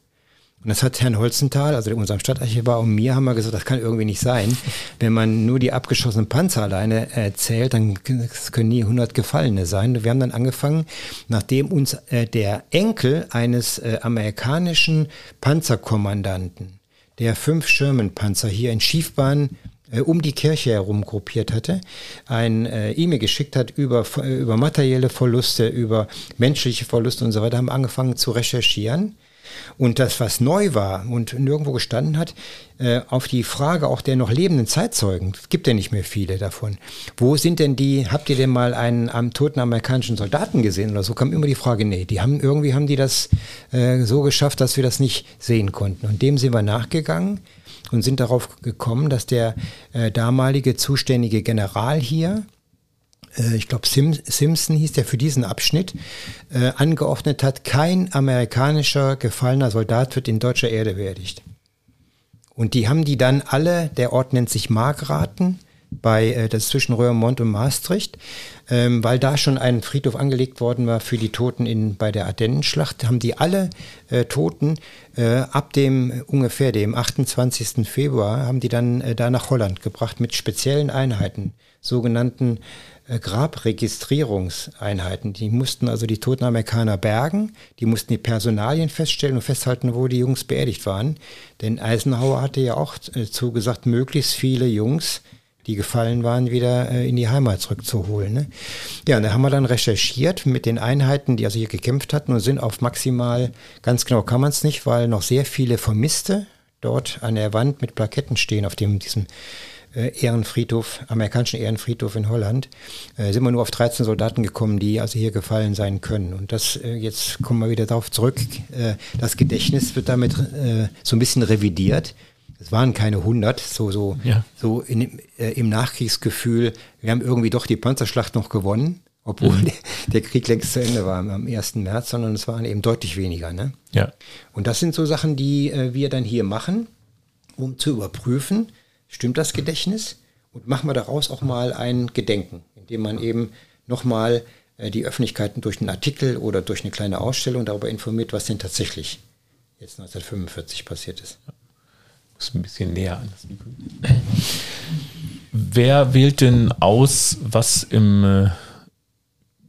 Und das hat Herrn Holzenthal, also unserem Stadtarchivar und mir, haben wir gesagt, das kann irgendwie nicht sein. Wenn man nur die abgeschossenen Panzer alleine äh, zählt, dann können nie 100 Gefallene sein. Wir haben dann angefangen, nachdem uns äh, der Enkel eines äh, amerikanischen Panzerkommandanten, der fünf Sherman-Panzer hier in Schiefbahn äh, um die Kirche herum gruppiert hatte, ein E-Mail geschickt hat über, über materielle Verluste, über menschliche Verluste und so weiter, haben angefangen zu recherchieren und das, was neu war und nirgendwo gestanden hat, äh, auf die Frage auch der noch lebenden Zeitzeugen, es gibt ja nicht mehr viele davon, wo sind denn die, habt ihr denn mal einen am toten amerikanischen Soldaten gesehen oder so, kam immer die Frage, nee, die haben, irgendwie haben die das äh, so geschafft, dass wir das nicht sehen konnten. Und dem sind wir nachgegangen und sind darauf gekommen, dass der äh, damalige zuständige General hier, äh, ich glaube Sim, Simpson hieß der für diesen Abschnitt, äh, angeordnet hat, kein amerikanischer gefallener Soldat wird in deutscher Erde beerdigt. Und die haben die dann alle, der Ort nennt sich Margraten, bei, äh, das zwischen Röhrmond und Maastricht, ähm, weil da schon ein Friedhof angelegt worden war für die Toten in, bei der Ardennenschlacht, haben die alle äh, Toten äh, ab dem äh, ungefähr dem 28. Februar, haben die dann äh, da nach Holland gebracht mit speziellen Einheiten, sogenannten Grabregistrierungseinheiten. Die mussten also die toten Amerikaner bergen, die mussten die Personalien feststellen und festhalten, wo die Jungs beerdigt waren. Denn Eisenhower hatte ja auch äh, zugesagt, möglichst viele Jungs die gefallen waren, wieder äh, in die Heimat zurückzuholen. Ne? Ja, und da haben wir dann recherchiert mit den Einheiten, die also hier gekämpft hatten und sind auf maximal, ganz genau kann man es nicht, weil noch sehr viele Vermisste dort an der Wand mit Plaketten stehen auf dem, diesem äh, Ehrenfriedhof, amerikanischen Ehrenfriedhof in Holland, äh, sind wir nur auf 13 Soldaten gekommen, die also hier gefallen sein können. Und das, äh, jetzt kommen wir wieder darauf zurück, äh, das Gedächtnis wird damit äh, so ein bisschen revidiert es waren keine 100, so, so, ja. so in, äh, im Nachkriegsgefühl, wir haben irgendwie doch die Panzerschlacht noch gewonnen, obwohl mhm. der, der, Krieg längst zu Ende war am 1. März, sondern es waren eben deutlich weniger. Ne? Ja. Und das sind so Sachen, die äh, wir dann hier machen, um zu überprüfen, stimmt das Gedächtnis und machen wir daraus auch mal ein Gedenken, indem man eben nochmal äh, die Öffentlichkeiten durch einen Artikel oder durch eine kleine Ausstellung darüber informiert, was denn tatsächlich jetzt 1945 passiert ist. Ja muss ein bisschen näher an das. Wer wählt denn aus, was im äh,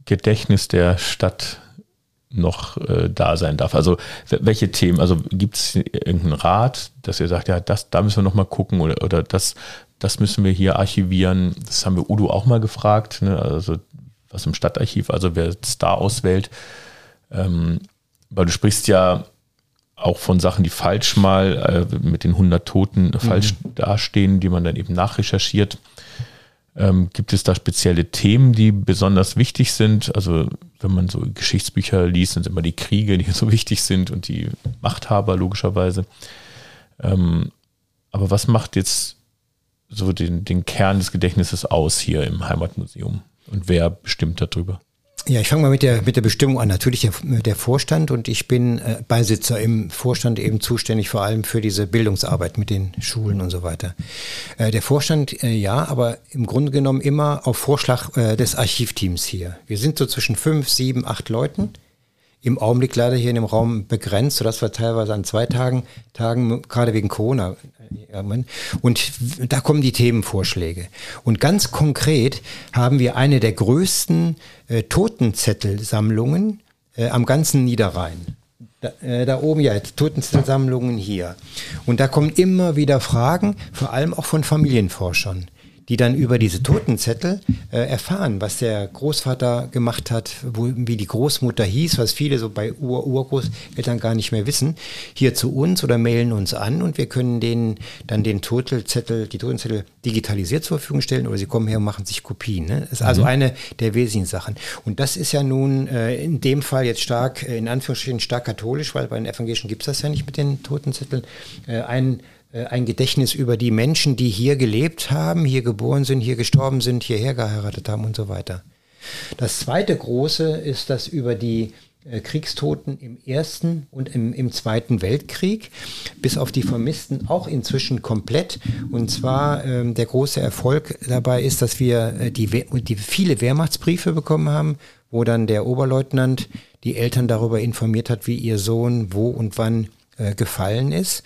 Gedächtnis der Stadt noch äh, da sein darf? Also welche Themen? Also gibt es irgendeinen Rat, dass ihr sagt, ja, das, da müssen wir noch mal gucken oder, oder das, das müssen wir hier archivieren? Das haben wir Udo auch mal gefragt, ne? also was im Stadtarchiv, also wer es da auswählt. Ähm, weil du sprichst ja auch von Sachen, die falsch mal äh, mit den 100 Toten mhm. falsch dastehen, die man dann eben nachrecherchiert. Ähm, gibt es da spezielle Themen, die besonders wichtig sind? Also wenn man so Geschichtsbücher liest, sind immer die Kriege, die (laughs) so wichtig sind und die Machthaber logischerweise. Ähm, aber was macht jetzt so den, den Kern des Gedächtnisses aus hier im Heimatmuseum? Und wer bestimmt darüber? Ja, ich fange mal mit der, mit der Bestimmung an. Natürlich der, der Vorstand und ich bin äh, Beisitzer im Vorstand eben zuständig vor allem für diese Bildungsarbeit mit den Schulen und so weiter. Äh, der Vorstand, äh, ja, aber im Grunde genommen immer auf Vorschlag äh, des Archivteams hier. Wir sind so zwischen fünf, sieben, acht Leuten im Augenblick leider hier in dem Raum begrenzt, sodass wir teilweise an zwei Tagen, Tagen gerade wegen Corona, und da kommen die Themenvorschläge. Und ganz konkret haben wir eine der größten äh, Totenzettelsammlungen äh, am ganzen Niederrhein. Da, äh, da, oben ja, Totenzettelsammlungen hier. Und da kommen immer wieder Fragen, vor allem auch von Familienforschern die dann über diese Totenzettel äh, erfahren, was der Großvater gemacht hat, wo, wie die Großmutter hieß, was viele so bei Ur-Urgroßeltern gar nicht mehr wissen, hier zu uns oder mailen uns an und wir können denen dann den Totenzettel, die Totenzettel digitalisiert zur Verfügung stellen oder sie kommen her und machen sich Kopien. Ne? Das ist also mhm. eine der wesentlichen Sachen. Und das ist ja nun äh, in dem Fall jetzt stark, äh, in Anführungsstrichen stark katholisch, weil bei den Evangelischen gibt es das ja nicht mit den Totenzetteln, äh, ein ein Gedächtnis über die Menschen, die hier gelebt haben, hier geboren sind, hier gestorben sind, hierher geheiratet haben und so weiter. Das zweite große ist das über die äh, Kriegstoten im Ersten und im, im Zweiten Weltkrieg, bis auf die Vermissten auch inzwischen komplett. Und zwar ähm, der große Erfolg dabei ist, dass wir äh, die, die viele Wehrmachtsbriefe bekommen haben, wo dann der Oberleutnant die Eltern darüber informiert hat, wie ihr Sohn wo und wann äh, gefallen ist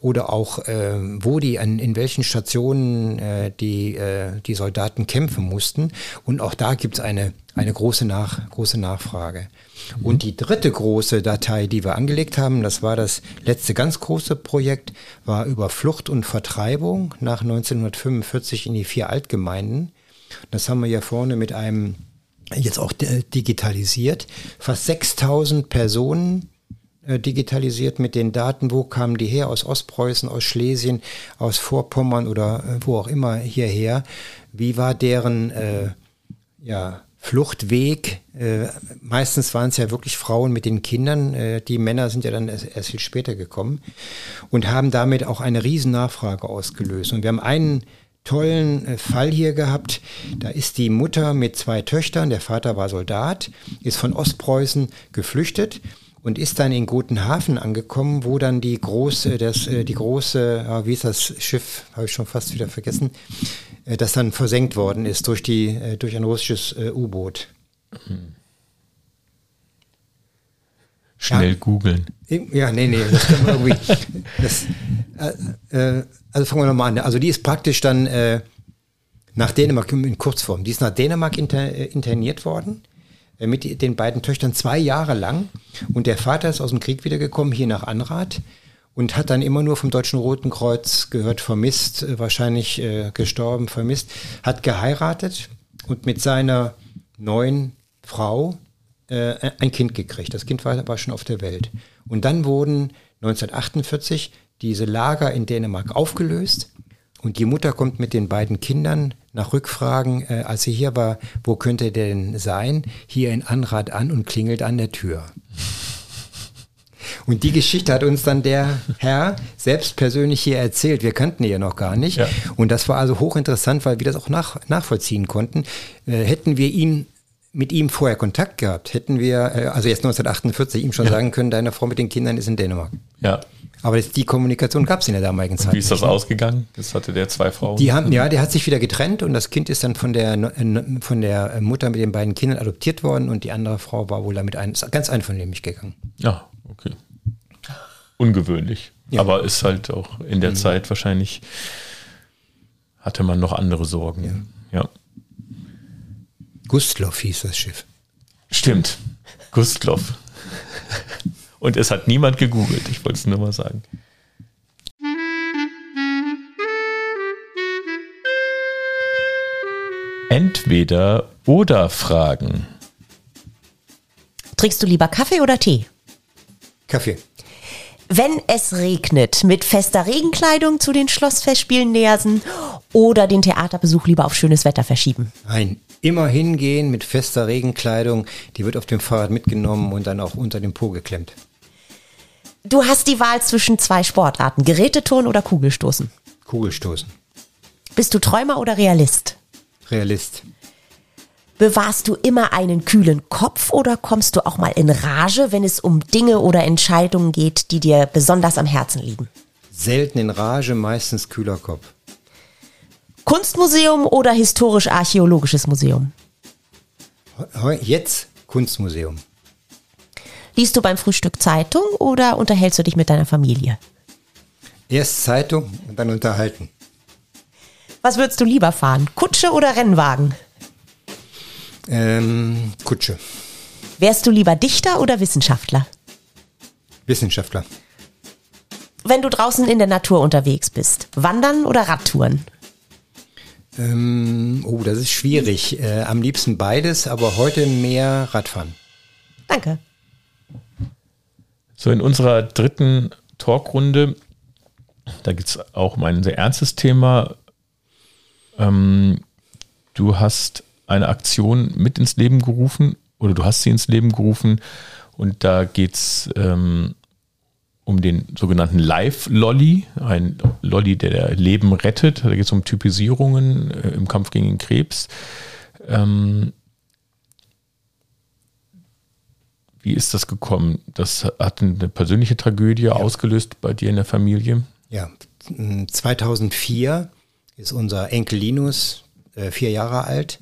oder auch äh, wo die an in welchen Stationen äh, die äh, die Soldaten kämpfen mussten. Und auch da gibt es eine eine große nach große Nachfrage. Mhm. und die dritte große Datei die wir angelegt haben das war das letzte ganz große Projekt war über Flucht und Vertreibung nach 1945 in die vier Altgemeinden. Das haben wir ja vorne mit einem jetzt auch digitalisiert. Fast 6000 Personen äh, digitalisiert mit den Daten, wo kamen die her, aus Ostpreußen, aus Schlesien, aus Vorpommern oder äh, wo auch immer hierher. Wie war deren äh, ja, Fluchtweg? Äh, meistens waren es ja wirklich Frauen mit den Kindern. Äh, die Männer sind ja dann erst, erst, viel später gekommen und haben damit auch eine Riesennachfrage ausgelöst. Und wir haben einen tollen äh, Fall hier gehabt. Da ist die Mutter mit zwei Töchtern, der Vater war Soldat, ist von Ostpreußen geflüchtet und ist dann in Gotenhafen angekommen, wo dann die große, das, äh, die große, ja, wie ist das Schiff, habe ich schon fast wieder vergessen, äh, das dann versenkt worden ist durch, die, äh, durch ein russisches äh, U-Boot. Schnell googeln. Ja, nee, nee, das können wir irgendwie. (laughs) Das, äh, äh, also fangen wir nochmal an. Also die ist praktisch dann äh, nach Dänemark in Kurzform. Die ist nach Dänemark inter, äh, interniert worden äh, mit den beiden Töchtern zwei Jahre lang. Und der Vater ist aus dem Krieg wiedergekommen, hier nach Anrath und hat dann immer nur vom Deutschen Roten Kreuz gehört, vermisst, äh, wahrscheinlich äh, gestorben, vermisst, hat geheiratet und mit seiner neuen Frau äh, ein Kind gekriegt. Das Kind war, war schon auf der Welt. Und dann wurden 1948 diese Lager in Dänemark aufgelöst und die Mutter kommt mit den beiden Kindern nach Rückfragen, äh, als sie hier war, wo könnte der denn sein, hier in Anrad an und klingelt an der Tür. Und die Geschichte hat uns dann der Herr selbst persönlich hier erzählt. Wir kannten ihn ja noch gar nicht. Ja. Und das war also hochinteressant, weil wir das auch nach, nachvollziehen konnten. Äh, hätten wir ihn mit ihm vorher Kontakt gehabt, hätten wir, äh, also jetzt 1948, ihm schon ja. sagen können, deine Frau mit den Kindern ist in Dänemark. Ja. Aber das, die Kommunikation gab es in der damaligen Zeit. Und wie ist das nicht, ausgegangen? Das hatte der zwei Frauen. Die haben, ja, der hat sich wieder getrennt und das Kind ist dann von der, von der Mutter mit den beiden Kindern adoptiert worden und die andere Frau war wohl damit ein, ganz einvernehmlich gegangen. Ja, okay. Ungewöhnlich. Ja. Aber ist halt auch in der mhm. Zeit wahrscheinlich hatte man noch andere Sorgen. Ja. ja. Gustloff hieß das Schiff. Stimmt. Gustloff. Und es hat niemand gegoogelt, ich wollte es nur mal sagen. Entweder oder Fragen. Trinkst du lieber Kaffee oder Tee? Kaffee. Wenn es regnet, mit fester Regenkleidung zu den Schlossfestspielen nähersen oder den Theaterbesuch lieber auf schönes Wetter verschieben? Nein, immer hingehen mit fester Regenkleidung. Die wird auf dem Fahrrad mitgenommen und dann auch unter dem Po geklemmt. Du hast die Wahl zwischen zwei Sportarten, Geräteturnen oder Kugelstoßen. Kugelstoßen. Bist du Träumer oder Realist? Realist. Bewahrst du immer einen kühlen Kopf oder kommst du auch mal in Rage, wenn es um Dinge oder Entscheidungen geht, die dir besonders am Herzen liegen? Selten in Rage, meistens kühler Kopf. Kunstmuseum oder historisch-archäologisches Museum? Jetzt Kunstmuseum. Liest du beim Frühstück Zeitung oder unterhältst du dich mit deiner Familie? Erst Zeitung und dann unterhalten. Was würdest du lieber fahren? Kutsche oder Rennwagen? Ähm, Kutsche. Wärst du lieber Dichter oder Wissenschaftler? Wissenschaftler. Wenn du draußen in der Natur unterwegs bist, wandern oder Radtouren? Ähm, oh, das ist schwierig. Äh, am liebsten beides, aber heute mehr Radfahren. Danke. So, in unserer dritten Talkrunde, da geht es auch um ein sehr ernstes Thema. Ähm, du hast eine Aktion mit ins Leben gerufen oder du hast sie ins Leben gerufen und da geht es ähm, um den sogenannten Live-Lolly, ein Lolly, der Leben rettet. Da geht es um Typisierungen äh, im Kampf gegen den Krebs. Ähm, Wie ist das gekommen? Das hat eine persönliche Tragödie ja. ausgelöst bei dir in der Familie? Ja, 2004 ist unser Enkel Linus, äh, vier Jahre alt,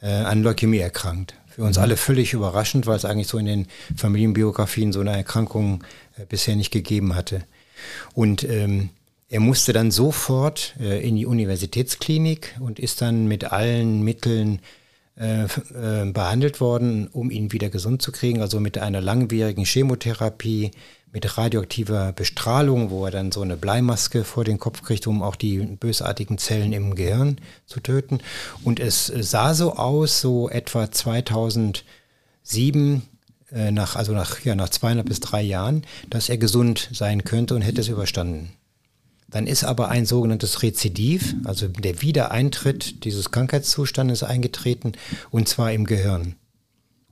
äh, an Leukämie erkrankt. Für uns mhm. alle völlig überraschend, weil es eigentlich so in den Familienbiografien so eine Erkrankung äh, bisher nicht gegeben hatte. Und ähm, er musste dann sofort äh, in die Universitätsklinik und ist dann mit allen Mitteln behandelt worden, um ihn wieder gesund zu kriegen, also mit einer langwierigen Chemotherapie, mit radioaktiver Bestrahlung, wo er dann so eine Bleimaske vor den Kopf kriegt, um auch die bösartigen Zellen im Gehirn zu töten. Und es sah so aus, so etwa 2007, äh, nach, also nach, ja, nach zweieinhalb bis drei Jahren, dass er gesund sein könnte und hätte es überstanden. Dann ist aber ein sogenanntes Rezidiv, also der Wiedereintritt dieses Krankheitszustandes eingetreten, und zwar im Gehirn.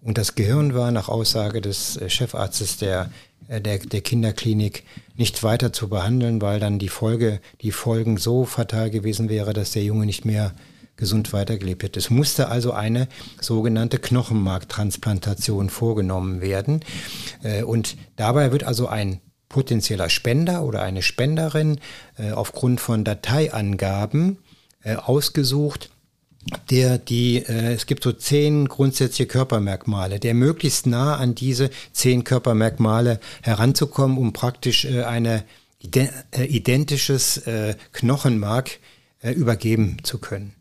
Und das Gehirn war nach Aussage des äh, Chefarztes der, äh, der, der Kinderklinik nicht weiter zu behandeln, weil dann die Folge, die Folgen so fatal gewesen wäre, dass der Junge nicht mehr gesund weitergelebt hätte. Es musste also eine sogenannte Knochenmarktransplantation vorgenommen werden. Äh, und dabei wird also ein potenzieller Spender oder eine Spenderin äh, aufgrund von Dateiangaben äh, ausgesucht, der die, äh, es gibt so zehn grundsätzliche Körpermerkmale, der möglichst nah an diese zehn Körpermerkmale heranzukommen, um praktisch äh, eine äh, identisches äh, Knochenmark äh, übergeben zu können.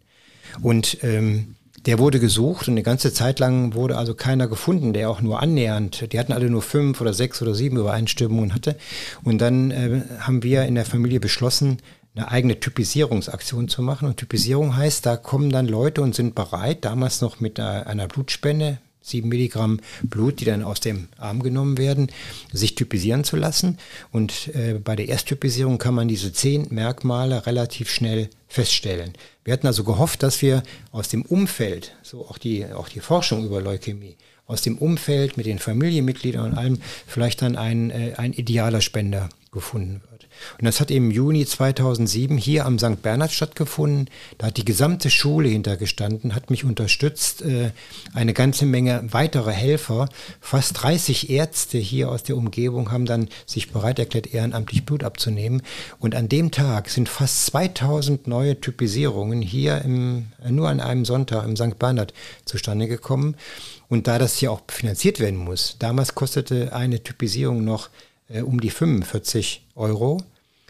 Und ähm, der wurde gesucht und eine ganze Zeit lang wurde also keiner gefunden, der auch nur annähernd, die hatten alle nur fünf oder sechs oder sieben Übereinstimmungen hatte. Und dann äh, haben wir in der Familie beschlossen, eine eigene Typisierungsaktion zu machen. Und Typisierung heißt, da kommen dann Leute und sind bereit, damals noch mit einer Blutspende, sieben Milligramm Blut, die dann aus dem Arm genommen werden, sich typisieren zu lassen. Und äh, bei der Ersttypisierung kann man diese zehn Merkmale relativ schnell feststellen. Wir hatten also gehofft, dass wir aus dem Umfeld, so auch die, auch die Forschung über Leukämie, aus dem Umfeld mit den Familienmitgliedern und allem vielleicht dann ein, äh, ein idealer Spender gefunden wird. Und das hat im Juni 2007 hier am St. Bernhard stattgefunden. Da hat die gesamte Schule hintergestanden, hat mich unterstützt, äh, eine ganze Menge weitere Helfer, fast 30 Ärzte hier aus der Umgebung haben dann sich bereit erklärt, ehrenamtlich Blut abzunehmen. Und an dem Tag sind fast 2000 neue Typisierungen hier im, nur an einem Sonntag im St. Bernhard zustande gekommen. Und da das hier auch finanziert werden muss, damals kostete eine Typisierung noch äh, um die 45 Euro,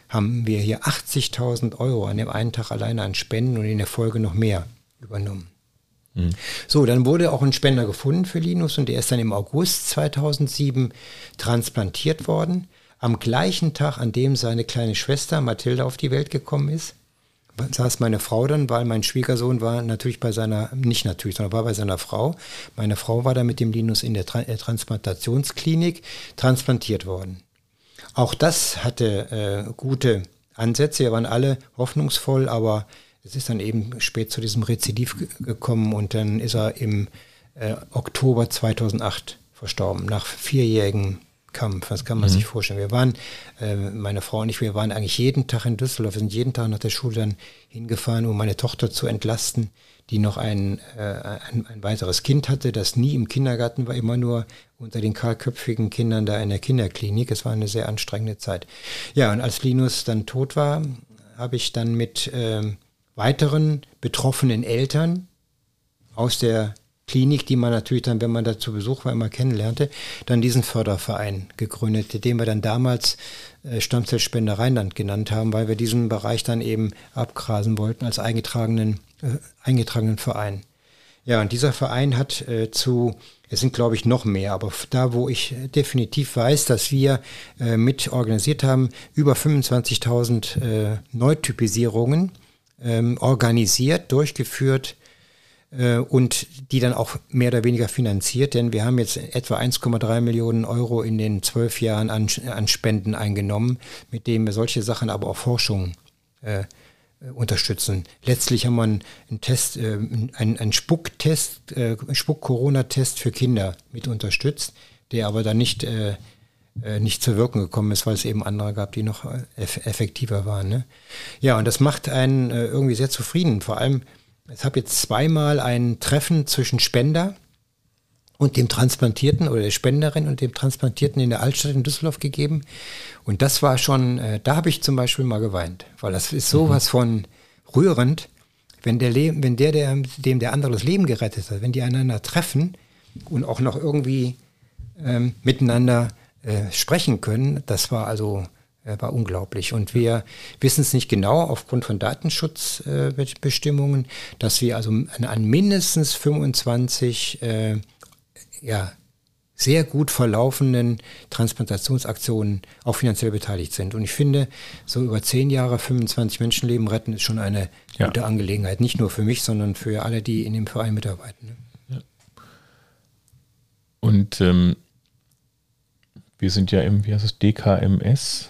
haben wir hier 80.000 Euro an dem einen Tag alleine an Spenden und in der Folge noch mehr übernommen. Mhm. So, dann wurde auch ein Spender gefunden für Linus und der ist dann im August 2007 transplantiert worden. Am gleichen Tag, an dem seine kleine Schwester Mathilda auf die Welt gekommen ist, saß meine Frau dann, weil mein Schwiegersohn war natürlich bei seiner, nicht natürlich, sondern war bei seiner Frau. Meine Frau war dann mit dem Linus in der äh, Transplantationsklinik transplantiert worden. Auch das hatte äh, gute Ansätze, wir waren alle hoffnungsvoll, aber es ist dann eben spät zu diesem Rezidiv gekommen und dann ist er im äh, Oktober 2008 verstorben, nach vierjährigen Kampf. Das kann man mhm. sich vorstellen. Wir waren, äh, meine Frau und ich, wir waren eigentlich jeden Tag in Düsseldorf. Wir sind jeden Tag nach der Schule dann hingefahren, um meine Tochter zu entlasten, die noch ein, äh, ein, ein, weiteres Kind hatte, das nie im Kindergarten war, immer nur unter den kahlköpfigen Kindern da in der Kinderklinik. Es war eine sehr anstrengende Zeit. Ja, und als Linus dann tot war, habe ich dann mit äh, weiteren betroffenen Eltern aus der Klinik, die man natürlich dann, wenn man da zu Besuch war, immer kennenlernte, dann diesen Förderverein gegründet, den wir dann damals äh, Stammzellspender Rheinland genannt haben, weil wir diesen Bereich dann eben abgrasen wollten als eingetragenen, äh, eingetragenen Verein. Ja, und dieser Verein hat äh, zu, es sind glaube ich noch mehr, aber da, wo ich definitiv weiß, dass wir äh, mit organisiert haben, über 25.000 äh, Neutypisierungen ähm, organisiert, durchgeführt, äh, und die dann auch mehr oder weniger finanziert, denn wir haben jetzt etwa 1,3 Millionen Euro in den zwölf Jahren an, an Spenden eingenommen, mit denen wir solche Sachen, aber auch Forschung äh, unterstützen. Letztlich haben wir einen Test, äh, einen, einen Spucktest, äh, Spuck-Corona-Test für Kinder mit unterstützt, der aber dann nicht, äh, äh nicht zur Wirkung gekommen ist, weil es eben andere gab, die noch äh, eff effektiver waren. Ne? Ja, und das macht einen äh, irgendwie sehr zufrieden. Vor allem, ich habe jetzt zweimal ein Treffen zwischen Spender und dem Transplantierten oder der Spenderin und dem Transplantierten in der Altstadt in Düsseldorf gegeben. Und das war schon, äh, da habe ich zum Beispiel mal geweint, weil das ist sowas mhm. von rührend, wenn der, Le wenn der, der, dem der andere das Leben gerettet hat, wenn die einander treffen und auch noch irgendwie ähm, miteinander äh, sprechen können, das war also war unglaublich. Und wir wissen es nicht genau aufgrund von Datenschutzbestimmungen, dass wir also an, mindestens 25 äh, ja, sehr gut verlaufenden Transplantationsaktionen auch finanziell beteiligt sind. Und ich finde, so über zehn Jahre 25 Menschenleben retten ist schon eine ja. gute Angelegenheit. Nicht nur für mich, sondern für alle, die in dem Verein mitarbeiten. Ja. Und ähm, wir sind ja im, wie heißt es, DKMS,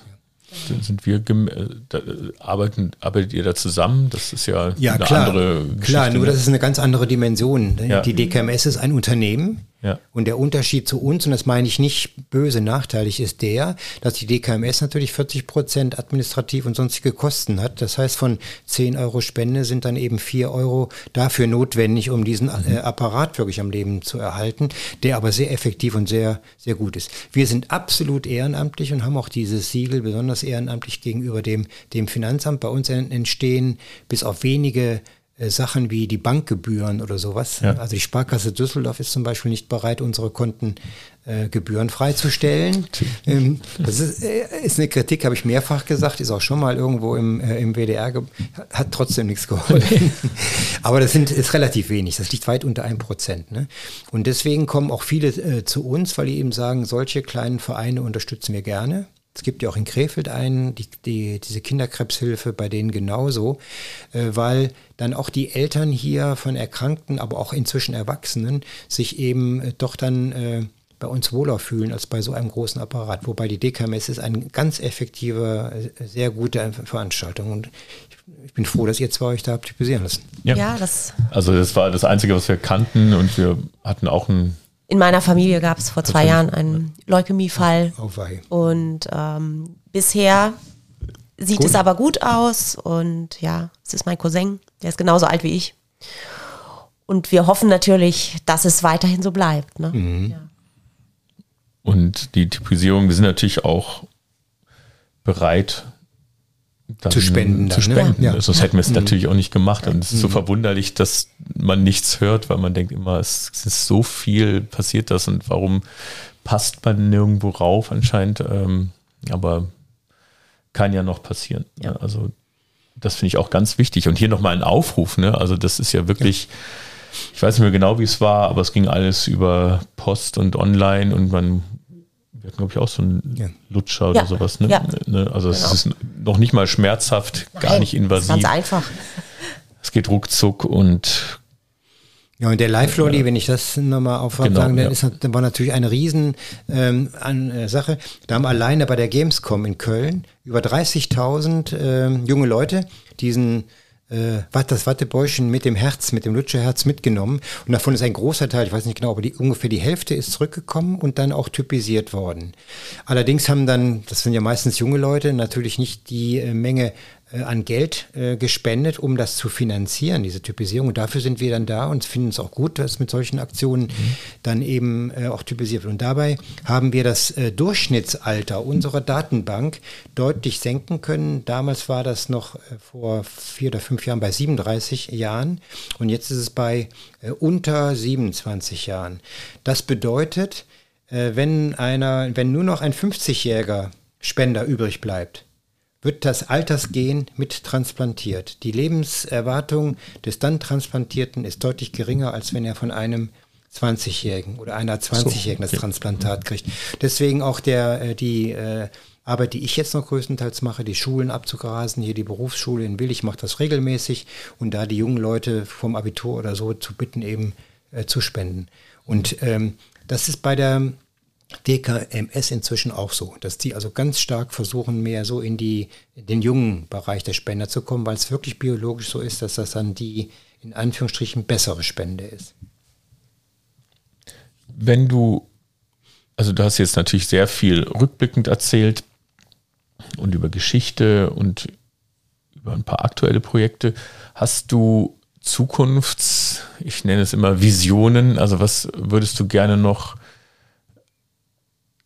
sind wir äh, da, arbeiten arbeitet ihr da zusammen? Das ist ja, ja eine klar, andere Geschichte. Klar, nur ne? das ist eine ganz andere Dimension. Ja. Die DKMS ist ein Unternehmen, Ja. Und der Unterschied zu uns, und das meine ich nicht böse nachteilig, ist der, dass die DKMS natürlich 40 Prozent administrativ und sonstige Kosten hat. Das heißt, von 10 Euro Spende sind dann eben 4 Euro dafür notwendig, um diesen äh, Apparat wirklich am Leben zu erhalten, der aber sehr effektiv und sehr, sehr gut ist. Wir sind absolut ehrenamtlich und haben auch dieses Siegel besonders ehrenamtlich gegenüber dem, dem Finanzamt. Bei uns entstehen bis auf wenige Sachen wie die Bankgebühren oder sowas. Ja. Also die Sparkasse Düsseldorf ist zum Beispiel nicht bereit, unsere Konten äh, gebührenfrei zu stellen. Ähm, das ist, äh, ist, eine Kritik, habe ich mehrfach gesagt, ist auch schon mal irgendwo im, äh, im WDR, hat trotzdem nichts geholfen. (laughs) Aber das sind, ist relativ wenig, das liegt weit unter einem Prozent. Ne? Und deswegen kommen auch viele äh, zu uns, weil die eben sagen, solche kleinen Vereine unterstützen wir gerne. Es gibt ja auch in Krefeld einen, die, die, diese Kinderkrebshilfe bei denen genauso, äh, weil dann auch die Eltern hier von Erkrankten, aber auch inzwischen Erwachsenen sich eben äh, doch dann äh, bei uns wohler fühlen als bei so einem großen Apparat. Wobei die DKMS ist eine ganz effektive, äh, sehr gute Veranstaltung. Und ich bin froh, dass ihr zwei euch da habt typisieren lassen. Ja, ja das also das war das Einzige, was wir kannten und wir hatten auch ein in meiner Familie gab es vor zwei Jahren einen Leukämiefall. Oh, und ähm, bisher sieht gut. es aber gut aus. Und ja, es ist mein Cousin, der ist genauso alt wie ich. Und wir hoffen natürlich, dass es weiterhin so bleibt. Ne? Mhm. Ja. Und die Typisierung, wir sind natürlich auch bereit, zu spenden. Zu dann, ne? spenden. Ja. Sonst hätten wir es mhm. natürlich auch nicht gemacht. Und es ist so mhm. verwunderlich, dass man nichts hört, weil man denkt immer, es ist so viel passiert das und warum passt man nirgendwo rauf anscheinend. Ähm, aber kann ja noch passieren. Ja. Also das finde ich auch ganz wichtig. Und hier nochmal ein Aufruf. Ne? Also das ist ja wirklich, ja. ich weiß nicht mehr genau, wie es war, aber es ging alles über Post und online und man wir hatten, glaube ich, auch so einen ja. Lutscher oder ja. sowas. Ne? Ja. Ne? Also es genau. ist noch nicht mal schmerzhaft, Nein, gar nicht invasiv. Ganz einfach. Es geht ruckzuck und ja, und der Live-Lolly, wenn ich das nochmal auffangen genau, dann, ist, dann war natürlich eine riesen ähm, an, äh, Sache. Da haben alleine bei der Gamescom in Köln über 30.000 äh, junge Leute diesen äh, das Wattebäuschen mit dem Herz, mit dem Lutscherherz mitgenommen. Und davon ist ein großer Teil, ich weiß nicht genau, aber die, ungefähr die Hälfte ist zurückgekommen und dann auch typisiert worden. Allerdings haben dann, das sind ja meistens junge Leute, natürlich nicht die äh, Menge an Geld äh, gespendet, um das zu finanzieren, diese Typisierung. Und dafür sind wir dann da und finden es auch gut, dass mit solchen Aktionen mhm. dann eben äh, auch typisiert wird. Und dabei haben wir das äh, Durchschnittsalter unserer Datenbank deutlich senken können. Damals war das noch äh, vor vier oder fünf Jahren bei 37 Jahren und jetzt ist es bei äh, unter 27 Jahren. Das bedeutet, wenn einer, wenn nur noch ein 50-jähriger Spender übrig bleibt, wird das Altersgen mit transplantiert. Die Lebenserwartung des dann Transplantierten ist deutlich geringer, als wenn er von einem 20-Jährigen oder einer 20-Jährigen so, das Transplantat kriegt. Deswegen auch der, äh, die äh, Arbeit, die ich jetzt noch größtenteils mache, die Schulen abzugrasen, hier die Berufsschule in Willig macht das regelmäßig und da die jungen Leute vom Abitur oder so zu bitten, eben äh, zu spenden. Und ähm, das ist bei der DKMS inzwischen auch so, dass die also ganz stark versuchen, mehr so in, die, in den jungen Bereich der Spender zu kommen, weil es wirklich biologisch so ist, dass das dann die in Anführungsstrichen bessere Spende ist. Wenn du, also du hast jetzt natürlich sehr viel rückblickend erzählt und über Geschichte und über ein paar aktuelle Projekte, hast du Zukunfts, ich nenne es immer Visionen, also was würdest du gerne noch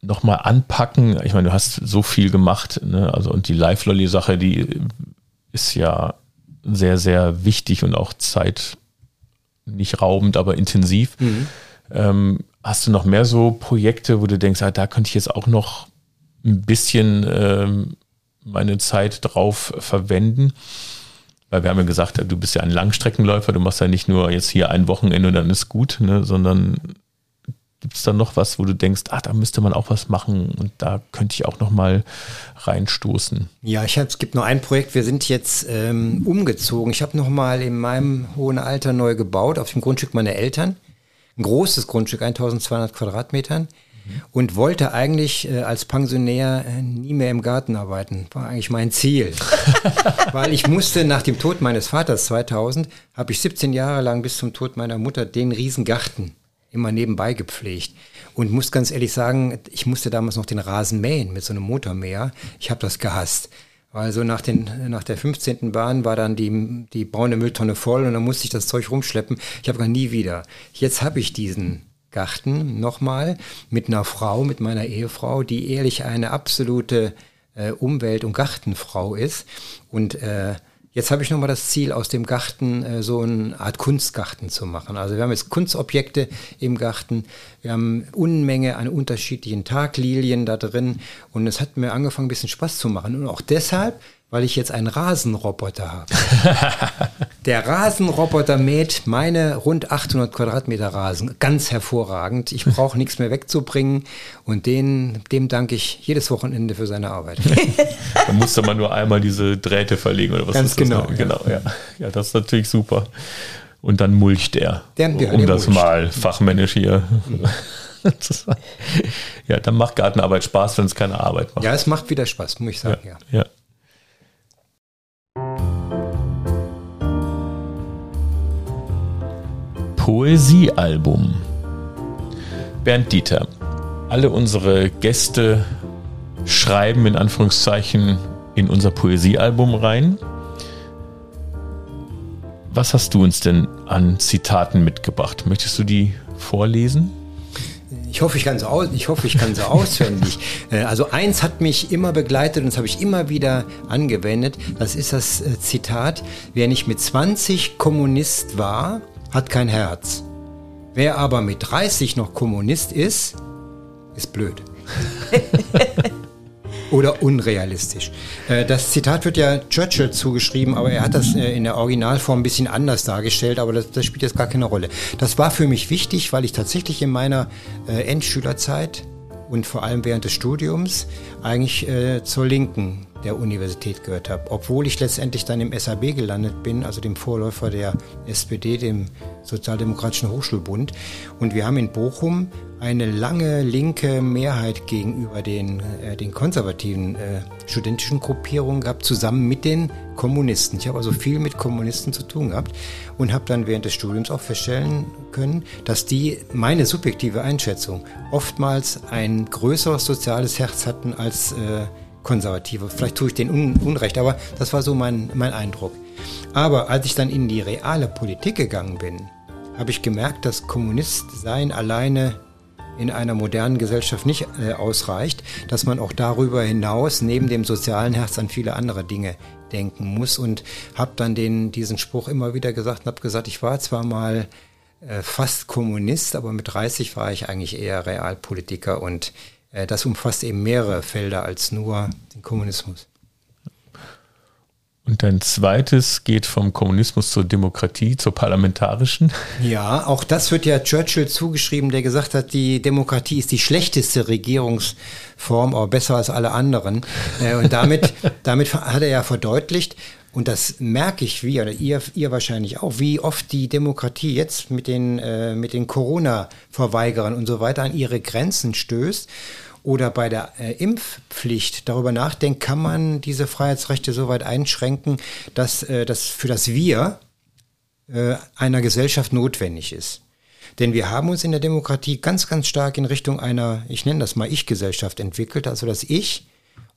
nochmal anpacken? Ich meine, du hast so viel gemacht, ne? Also und die Live-Lolly-Sache, die ist ja sehr, sehr wichtig und auch Zeit nicht raubend, aber intensiv. Mhm. Ähm, hast du noch mehr so Projekte, wo du denkst, ah, da könnte ich jetzt auch noch ein bisschen ähm, meine Zeit drauf verwenden? Weil wir haben ja gesagt, du bist ja ein Langstreckenläufer, du machst ja nicht nur jetzt hier ein Wochenende und dann ist gut, ne, sondern Gibt es da noch was, wo du denkst, ah, da müsste man auch was machen und da könnte ich auch noch mal reinstoßen? Ja, ich hab, es gibt noch ein Projekt. Wir sind jetzt ähm, umgezogen. Ich habe noch mal in meinem hohen Alter neu gebaut auf dem Grundstück meiner Eltern. Ein großes Grundstück, 1200 Quadratmetern. Und wollte eigentlich äh, als Pensionär äh, nie mehr im Garten arbeiten. War eigentlich mein Ziel. (laughs) Weil ich musste nach dem Tod meines Vaters 2000, habe ich 17 Jahre lang bis zum Tod meiner Mutter den Riesengarten immer nebenbei gepflegt. Und muss ganz ehrlich sagen, ich musste damals noch den Rasen mähen mit so einem Motormäher. Ich habe das gehasst. Weil so nach, den, nach der 15. Bahn war dann die, die braune Mülltonne voll und dann musste ich das Zeug rumschleppen. Ich habe gar nie wieder. Jetzt habe ich diesen Garten nochmal mit einer Frau, mit meiner Ehefrau, die ehrlich eine absolute äh, Umwelt- und Gartenfrau ist. Und äh, Jetzt habe ich nochmal das Ziel, aus dem Garten äh, so eine Art Kunstgarten zu machen. Also wir haben jetzt Kunstobjekte im Garten, wir haben Unmenge an unterschiedlichen Taglilien da drin und es hat mir angefangen, ein bisschen Spaß zu machen. Und auch deshalb, weil ich jetzt einen Rasenroboter habe. (laughs) Der Rasenroboter mäht meine rund 800 Quadratmeter Rasen ganz hervorragend. Ich brauche nichts mehr wegzubringen und den, dem danke ich jedes Wochenende für seine Arbeit. (laughs) da musste man nur einmal diese Drähte verlegen oder was ganz ist das? genau. Ja. Genau, ja. Ja, das ist natürlich super. Und dann mulcht er, Der- ja, um der das mulcht. mal fachmännisch hier sagen. (laughs) Ja, dann macht Gartenarbeit Spaß, wenn es keine Arbeit macht. Ja, es macht wieder Spaß, muss ich sagen, ja. ja. Poesiealbum. Bernd Dieter. Alle unsere Gäste schreiben in Anführungszeichen in unser Poesiealbum rein. Was hast du uns denn an Zitaten mitgebracht? Möchtest du die vorlesen? Ich hoffe, ich kann sie aus, ich hoffe, ich kann sie (laughs) auswendig. Äh, Also eins hat mich immer begleitet und das habe ich immer wieder angewendet. Das ist das äh, Zitat: Wer nicht mit 20 Kommunist war, hat kein Herz. Wer aber mit 30 noch Kommunist ist, ist blöd. (laughs) Oder unrealistisch. Äh, Das Zitat wird ja Churchill zugeschrieben, aber er hat das äh, in der Originalform ein bisschen anders dargestellt, aber das, das spielt jetzt gar keine Rolle. Das war für mich wichtig, weil ich tatsächlich in meiner äh, Endschülerzeit und vor allem während des Studiums eigentlich zur Linken der Universität gehört habe. Obwohl ich letztendlich dann im SAB gelandet bin, also dem Vorläufer der SPD, dem Sozialdemokratischen Hochschulbund. Und wir haben in Bochum eine lange linke Mehrheit gegenüber den, äh, den konservativen äh, studentischen Gruppierungen gehabt, zusammen mit den Kommunisten. Ich habe also viel mit Kommunisten zu tun gehabt und habe dann während des Studiums auch feststellen können, dass die, meine subjektive Einschätzung, oftmals ein größeres soziales Herz hatten als äh, Konservative. Vielleicht tue ich denen un Unrecht, aber das war so mein, mein Eindruck. Aber als ich dann in die reale Politik gegangen bin, habe ich gemerkt, dass Kommunist sein alleine in einer modernen Gesellschaft nicht äh, ausreicht, dass man auch darüber hinaus neben dem sozialen Herz an viele andere Dinge denken muss und habe dann den, diesen Spruch immer wieder gesagt und habe gesagt, ich war zwar mal äh, fast Kommunist, aber mit 30 war ich eigentlich eher Realpolitiker und das umfasst eben mehrere Felder als nur den Kommunismus. Und dein zweites geht vom Kommunismus zur Demokratie, zur parlamentarischen. Ja, auch das wird ja Churchill zugeschrieben, der gesagt hat, die Demokratie ist die schlechteste Regierungsform, aber besser als alle anderen. Äh, Und damit, (laughs) damit hat er ja verdeutlicht, und das merke ich wie, oder ihr, ihr wahrscheinlich auch, wie oft die Demokratie jetzt mit den, äh, mit den Corona-Verweigerern und so weiter an ihre Grenzen stößt oder bei der äh, Impfpflicht darüber nachdenkt, kann man diese Freiheitsrechte so weit einschränken, dass äh, das für das Wir äh, einer Gesellschaft notwendig ist. Denn wir haben uns in der Demokratie ganz, ganz stark in Richtung einer, ich nenne das mal Ich-Gesellschaft entwickelt, also das Ich,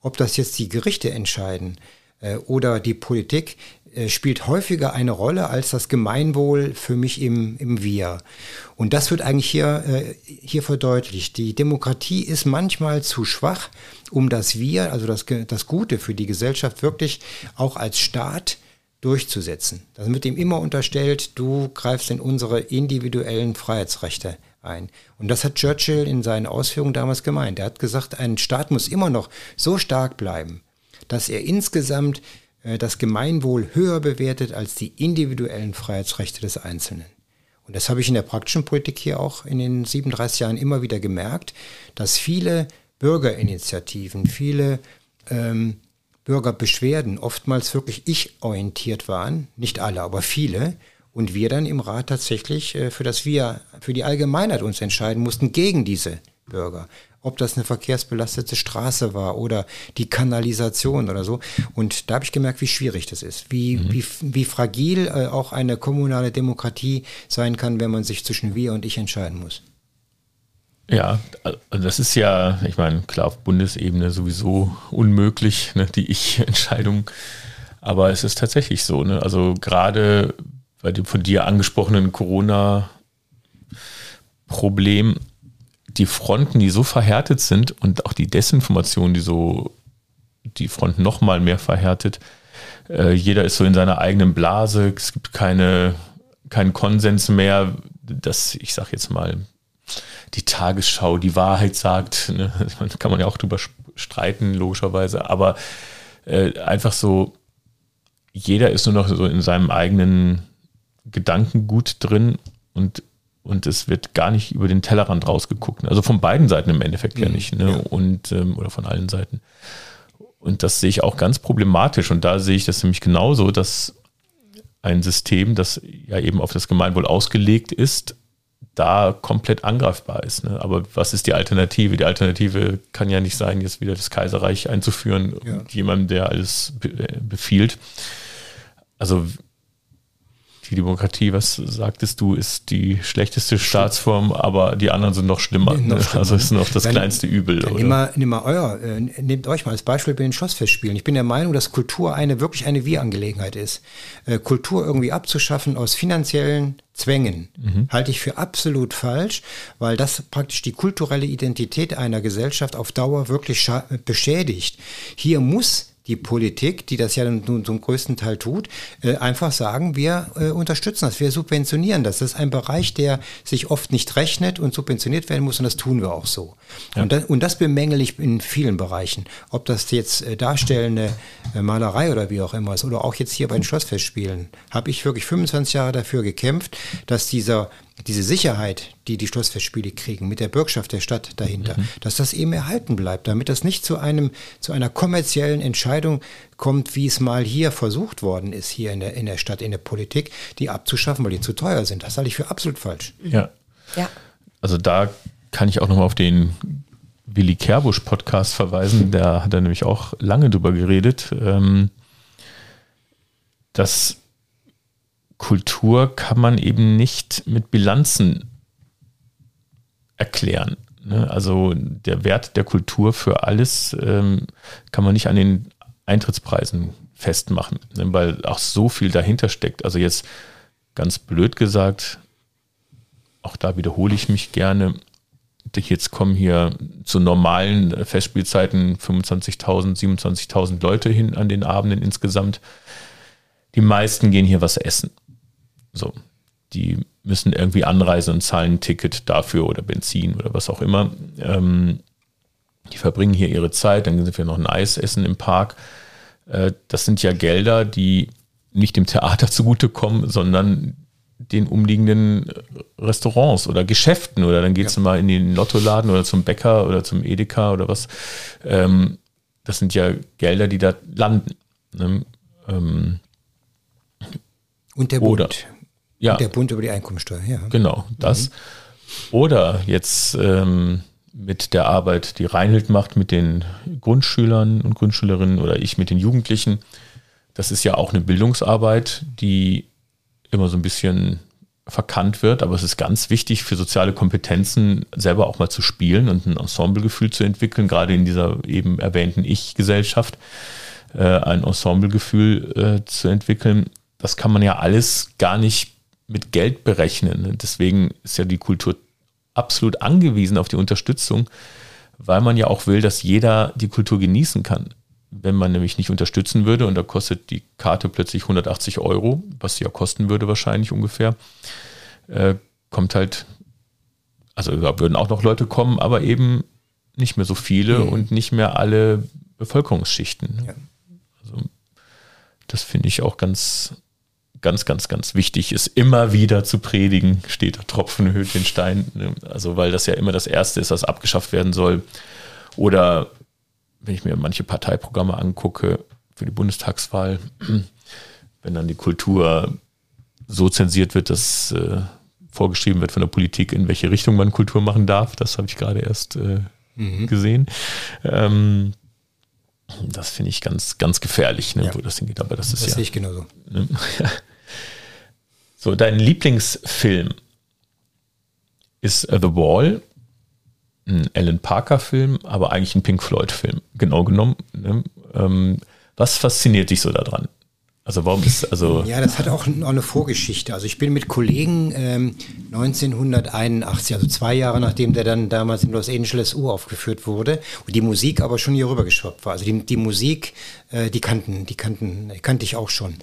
ob das jetzt die Gerichte entscheiden äh, oder die Politik, spielt häufiger eine Rolle als das Gemeinwohl für mich im, im Wir. Und das wird eigentlich hier, äh, hier verdeutlicht. Die Demokratie ist manchmal zu schwach, um das Wir, also das, das Gute für die Gesellschaft wirklich auch als Staat durchzusetzen. Das wird ihm immer unterstellt, du greifst in unsere individuellen Freiheitsrechte ein. Und das hat Churchill in seinen Ausführungen damals gemeint. Er hat gesagt, ein Staat muss immer noch so stark bleiben, dass er insgesamt äh, das Gemeinwohl höher bewertet als die individuellen Freiheitsrechte des Einzelnen. Und das habe ich in der praktischen Politik hier auch in den 37 Jahren immer wieder gemerkt, dass viele Bürgerinitiativen, viele ähm, Bürgerbeschwerden oftmals wirklich ich-orientiert waren, nicht alle, aber viele, und wir dann im Rat tatsächlich äh, für das Wir, für die Allgemeinheit uns entscheiden mussten gegen diese Bürger. Ob das eine verkehrsbelastete Straße war oder die Kanalisation oder so. Und da habe ich gemerkt, wie schwierig das ist, wie, mhm. wie, wie fragil äh, auch eine kommunale Demokratie sein kann, wenn man sich zwischen wir und ich entscheiden muss. Ja, also das ist ja, ich meine, klar, auf Bundesebene sowieso unmöglich, ne, die Ich-Entscheidung. (laughs) Aber es ist tatsächlich so. Ne? Also gerade bei dem von dir angesprochenen Corona-Problem, die Fronten, die so verhärtet sind und auch die Desinformation, die so die Fronten noch mal mehr verhärtet. Äh, jeder ist so in seiner eigenen Blase. Es gibt keine, keinen Konsens mehr, dass ich sage jetzt mal die Tagesschau die Wahrheit sagt. Ne? (laughs) Da kann man ja auch drüber streiten, logischerweise. Aber äh, einfach so, jeder ist nur noch so in seinem eigenen Gedankengut drin und, und es wird gar nicht über den Tellerrand rausgeguckt. Also von beiden Seiten im Endeffekt mhm, ja nicht. Ne? Ja. Und, ähm, oder von allen Seiten. Und das sehe ich auch ganz problematisch. Und da sehe ich das nämlich genauso, dass ein System, das ja eben auf das Gemeinwohl ausgelegt ist, da komplett angreifbar ist. Ne? Aber was ist die Alternative? Die Alternative kann ja nicht sein, jetzt wieder das Kaiserreich einzuführen, ja. jemandem, der alles äh, befiehlt. Also die Demokratie, was sagtest du, ist die schlechteste Staatsform, aber die anderen sind noch schlimmer. Nee, noch ne? schlimmer. Also ist noch das dann, kleinste Übel. Dann nimm mal euer, äh, nehmt euch mal als Beispiel bei den Schlossfestspielen. Ich bin der Meinung, dass Kultur eine wirklich eine Wir-Angelegenheit ist. Äh, Kultur irgendwie abzuschaffen aus finanziellen Zwängen, mhm. halte ich für absolut falsch, weil das praktisch die kulturelle Identität einer Gesellschaft auf Dauer wirklich beschädigt. Hier muss die Politik, die das ja nun zum größten Teil tut, äh, einfach sagen, wir äh, unterstützen das, wir subventionieren das. Das ist ein Bereich, der sich oft nicht rechnet und subventioniert werden muss und das tun wir auch so. Ja. Und, das, und das bemängel ich in vielen Bereichen. Ob das jetzt äh, darstellende Malerei oder wie auch immer ist oder auch jetzt hier bei den Schlossfestspielen, habe ich wirklich 25 Jahre dafür gekämpft, dass dieser diese Sicherheit, die die Schlossfestspiele kriegen, mit der Bürgschaft der Stadt dahinter, mhm. dass das eben erhalten bleibt, damit das nicht zu einem, zu einer kommerziellen Entscheidung kommt, wie es mal hier versucht worden ist, hier in der, in der Stadt, in der Politik, die abzuschaffen, weil die zu teuer sind. Das halte ich für absolut falsch. Ja. ja. Also da kann ich auch nochmal auf den Willi Kerbusch Podcast verweisen, da hat er nämlich auch lange drüber geredet, ähm, dass Kultur kann man eben nicht mit Bilanzen erklären. Ne? Also der Wert der Kultur für alles ähm, kann man nicht an den Eintrittspreisen festmachen, ne? weil auch so viel dahinter steckt. Also jetzt ganz blöd gesagt, auch da wiederhole ich mich gerne, jetzt kommen hier zu normalen Festspielzeiten 25.000, 27.000 Leute hin an den Abenden insgesamt. Die meisten gehen hier was essen. So, die müssen irgendwie anreisen und zahlen ein Ticket dafür oder Benzin oder was auch immer. Ähm, die verbringen hier ihre Zeit, dann sind wir noch ein Eis essen im Park. Äh, das sind ja Gelder, die nicht dem Theater (laughs) zugutekommen, sondern den umliegenden Restaurants oder Geschäften oder dann geht es ja. mal in den Lottoladen oder zum Bäcker oder zum Edeka oder was. Ähm, das sind ja Gelder, die da landen. Ne? Ähm, und der Bund. Oder, ja. Der Bund über die Einkommensteuer, ja. Genau, das. Mhm. Oder jetzt ähm, mit der Arbeit, die Reinhild macht mit den Grundschülern und Grundschülerinnen oder ich mit den Jugendlichen. Das ist ja auch eine Bildungsarbeit, die immer so ein bisschen verkannt wird, aber es ist ganz wichtig für soziale Kompetenzen selber auch mal zu spielen und ein Ensemblegefühl zu entwickeln, gerade in dieser eben erwähnten Ich-Gesellschaft, äh, ein Ensemblegefühl äh, zu entwickeln. Das kann man ja alles gar nicht mit Geld berechnen. Deswegen ist ja die Kultur absolut angewiesen auf die Unterstützung, weil man ja auch will, dass jeder die Kultur genießen kann. Wenn man nämlich nicht unterstützen würde und da kostet die Karte plötzlich 180 Euro, was sie ja kosten würde wahrscheinlich ungefähr, äh, kommt halt, also da würden auch noch Leute kommen, aber eben nicht mehr so viele mhm. und nicht mehr alle Bevölkerungsschichten. Ja. Also das finde ich auch ganz, ganz, ganz, ganz wichtig ist, immer wieder zu predigen, steht der Tropfen höhlt den Stein. Ne? Also, weil das ja immer das Erste ist, was abgeschafft werden soll. Oder wenn ich mir manche Parteiprogramme angucke für die Bundestagswahl, (clears throat) wenn dann die Kultur so zensiert wird, dass äh, vorgeschrieben wird von der Politik, in welche Richtung man Kultur machen darf. Das habe ich gerade erst äh, mhm. gesehen. Ähm, das finde ich ganz, ganz gefährlich, ne, ja. wo das hingeht. Aber das ist das ja. sehe ich genauso. (laughs) Ne? So, dein Lieblingsfilm ist The Wall, ein Alan Parker-Film, aber eigentlich ein Pink Floyd-Film, genau genommen. Ne? Ähm, was fasziniert dich so daran? Also warum ist also ja, das hat auch eine Vorgeschichte. Also ich bin mit Kollegen ähm, 1981, also zwei Jahre nachdem der dann damals in Los Angeles uraufgeführt wurde und die Musik aber schon hier rüber geschwappt war. Also die, die Musik, äh, die kannten, die kannten, kannte ich auch schon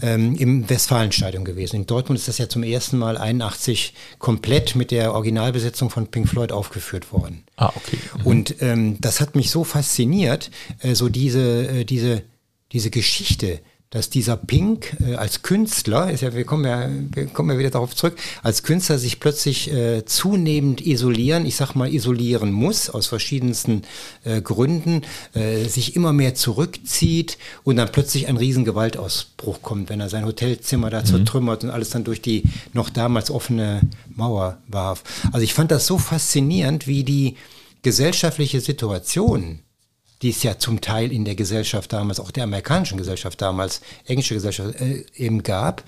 ähm, im Westfalenstadion gewesen. In Dortmund ist das ja zum ersten Mal 81 komplett mit der Originalbesetzung von Pink Floyd aufgeführt worden. Ah, okay. Mhm. Und ähm, das hat mich so fasziniert, äh, so diese, äh, diese, diese Geschichte dass dieser Pink äh, als Künstler, ist ja, wir kommen ja, wir kommen ja wieder darauf zurück, als Künstler sich plötzlich äh, zunehmend isolieren, ich sag mal isolieren muss, aus verschiedensten äh, Gründen, äh, sich immer mehr zurückzieht und dann plötzlich ein riesen Gewaltausbruch kommt, wenn er sein Hotelzimmer da mhm. zertrümmert und alles dann durch die noch damals offene Mauer warf. Also ich fand das so faszinierend, wie die gesellschaftliche Situation die es ja zum Teil in der Gesellschaft damals, auch der amerikanischen Gesellschaft damals, englische Gesellschaft äh, eben gab,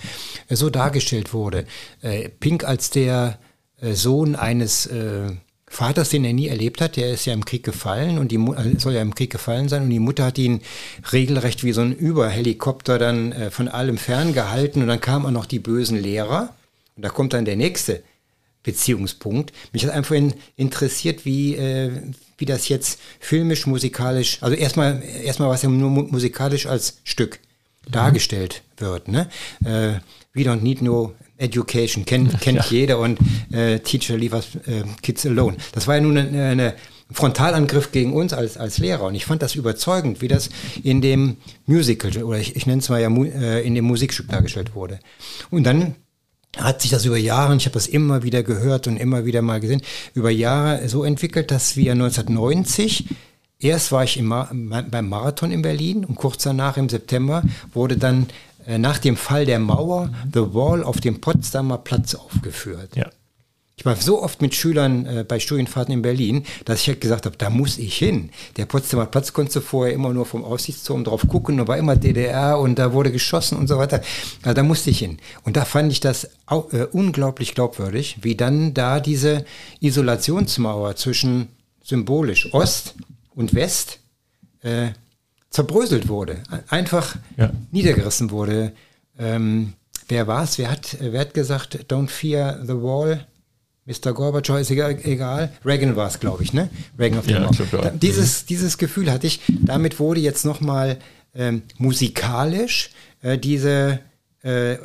äh, so dargestellt wurde. Äh, Pink als der äh, Sohn eines äh, Vaters, den er nie erlebt hat, der ist ja im Krieg gefallen und die äh, soll ja im Krieg gefallen sein und die Mutter hat ihn regelrecht wie so ein Überhelikopter dann von allem ferngehalten und dann kamen auch noch die bösen Lehrer und da kommt dann der nächste Beziehungspunkt. Mich hat einfach in, interessiert, wie, äh, wie das jetzt filmisch, musikalisch, also erstmal, erstmal was ja nur musikalisch als Stück mhm. dargestellt wird. Ne? Äh, We don't need no education, kennt, (laughs) kennt ja. jeder und äh, Teacher leave us äh, kids alone. Das war ja nun eine, eine Frontalangriff gegen uns als, als Lehrer. Und ich fand das überzeugend, wie das in dem Musical, oder ich, ich nenne es mal ja äh, in dem Musikstück dargestellt wurde. Und dann hat sich das über Jahre, ich habe das immer wieder gehört und immer wieder mal gesehen, über Jahre so entwickelt, dass wir 1990 Erst war ich im, beim Marathon in Berlin und kurz danach im September wurde dann äh, nach dem Fall der Mauer The Wall auf dem Potsdamer Platz aufgeführt. Ja. Ich war so oft mit Schülern äh, bei Studienfahrten in Berlin, dass ich halt gesagt habe, da muss ich hin. Der Potsdamer Platz konnte vorher immer nur vom Aussichtsturm drauf gucken und war immer DDR und da wurde geschossen und so weiter. Also da musste ich hin. Und da fand ich das auch, äh, unglaublich glaubwürdig, wie dann da diese Isolationsmauer zwischen symbolisch Ost und West äh, zerbröselt wurde, einfach ja. niedergerissen wurde. Ähm, wer war es? Wer hat, wer hat gesagt, don't fear the wall? Mr. Gorbatschow ist egal, egal. Reagan war es, glaube ich, ne? Reagan auf dem ja, glaub, ja. Dieses, dieses Gefühl hatte ich. Damit wurde jetzt nochmal ähm, musikalisch äh, diese äh,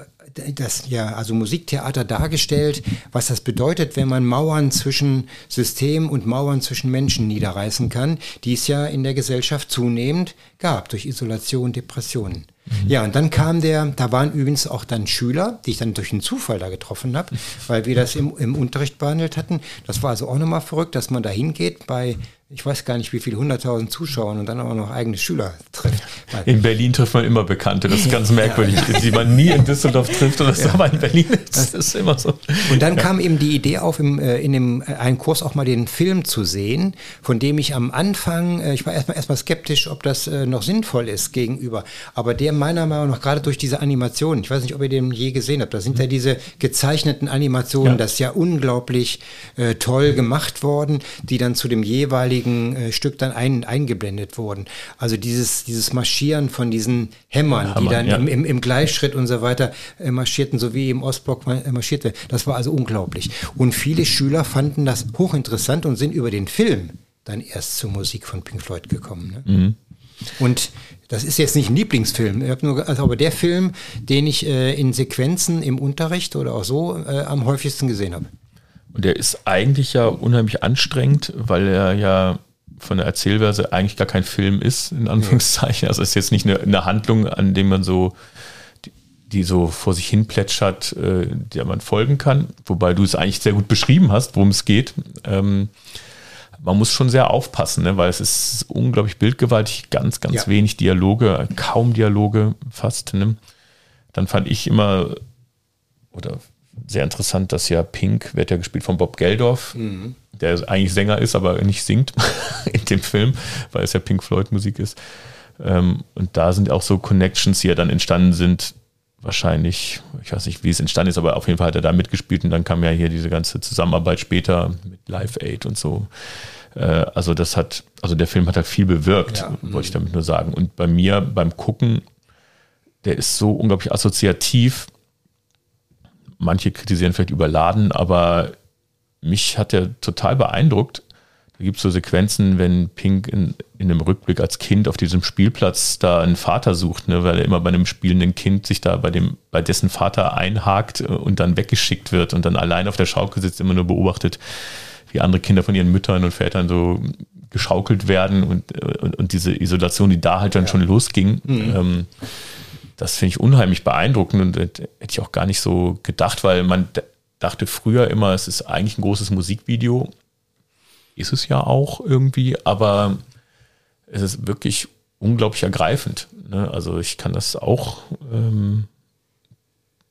das ja also Musiktheater dargestellt, was das bedeutet, wenn man Mauern zwischen System und Mauern zwischen Menschen niederreißen kann, die es ja in der Gesellschaft zunehmend gab durch Isolation, Depressionen. Mhm. Ja, und dann kam der, da waren übrigens auch dann Schüler, die ich dann durch einen Zufall da getroffen habe, (laughs) weil wir das im, im Unterricht behandelt hatten. Das war also auch nochmal verrückt, dass man da hingeht bei ich weiß gar nicht, wie viele hunderttausend Zuschauern und dann auch noch eigene Schüler trifft. (laughs) In Berlin trifft man immer Bekannte, das ist ganz merkwürdig, ja. die man nie in Düsseldorf trifft und das ja. aber in Berlin ist, das ist immer so. Und dann ja. kam eben die Idee auf, im, äh, in dem äh, einen Kurs auch mal den Film zu sehen, von dem ich am Anfang, äh, ich war erstmal erstmal skeptisch, ob das noch sinnvoll ist gegenüber, aber der meiner Meinung nach gerade durch diese Animationen, ich weiß nicht, ob ihr den je gesehen habt, da sind ja diese gezeichneten Animationen, das ist ja unglaublich äh, toll gemacht worden, die dann zu dem jeweiligen jeweiligen äh, Stück dann ein, eingeblendet wurden. Also dieses, dieses Marschieren von diesen Hämmern, Hammer, die dann ja. im, im, im, Gleichschritt und so weiter äh, marschierten, so wie im Ostblock äh, marschiert wird. Das war also unglaublich. Und viele Schüler fanden das hochinteressant und sind über den Film dann erst zur Musik von Pink Floyd gekommen. Ne? Mhm. Und das ist jetzt nicht ein Lieblingsfilm, ich nur, also aber der Film, den ich äh, in Sequenzen im Unterricht oder auch so äh, am häufigsten gesehen habe. Und der ist eigentlich ja unheimlich anstrengend, weil er ja von der Erzählweise eigentlich gar kein Film ist, in Anführungszeichen. Also es ist jetzt nicht eine, eine Handlung, an dem man so, die, die, so vor sich hin plätschert, äh, der man folgen kann. Wobei du es eigentlich sehr gut beschrieben hast, worum es geht. Ähm, man muss schon sehr aufpassen, ne? weil es ist unglaublich bildgewaltig, ganz, ganz ja. wenig Dialoge, kaum Dialoge fast. Ne? Dann fand ich immer, oder sehr interessant, dass ja Pink wird ja gespielt von Bob Geldorf, mhm. der eigentlich Sänger ist, aber nicht singt (laughs) in dem Film, weil es ja Pink Floyd Musik ist. Ähm, und da sind auch so Connections, die ja dann entstanden sind. Wahrscheinlich, ich weiß nicht, wie es entstanden ist, aber auf jeden Fall hat er da mitgespielt und dann kam ja hier diese ganze Zusammenarbeit später mit Live Aid und so. Äh, also das hat, also der Film hat halt viel bewirkt, ja. wollte ich damit nur sagen. Und bei mir beim Gucken, der ist so unglaublich assoziativ. Manche kritisieren vielleicht überladen, aber mich hat er total beeindruckt, da gibt es so Sequenzen, wenn Pink in, in einem Rückblick als Kind auf diesem Spielplatz da einen Vater sucht, ne, weil er immer bei einem spielenden Kind sich da bei dem, bei dessen Vater einhakt und dann weggeschickt wird und dann allein auf der Schaukel sitzt, immer nur beobachtet, wie andere Kinder von ihren Müttern und Vätern so geschaukelt werden und, und, und diese Isolation, die da halt dann ja. schon losging. Mhm. Ähm, das finde ich unheimlich beeindruckend und hätte ich auch gar nicht so gedacht, weil man dachte früher immer, es ist eigentlich ein großes Musikvideo ist es ja auch irgendwie, aber es ist wirklich unglaublich ergreifend. Ne? Also ich kann das auch ähm,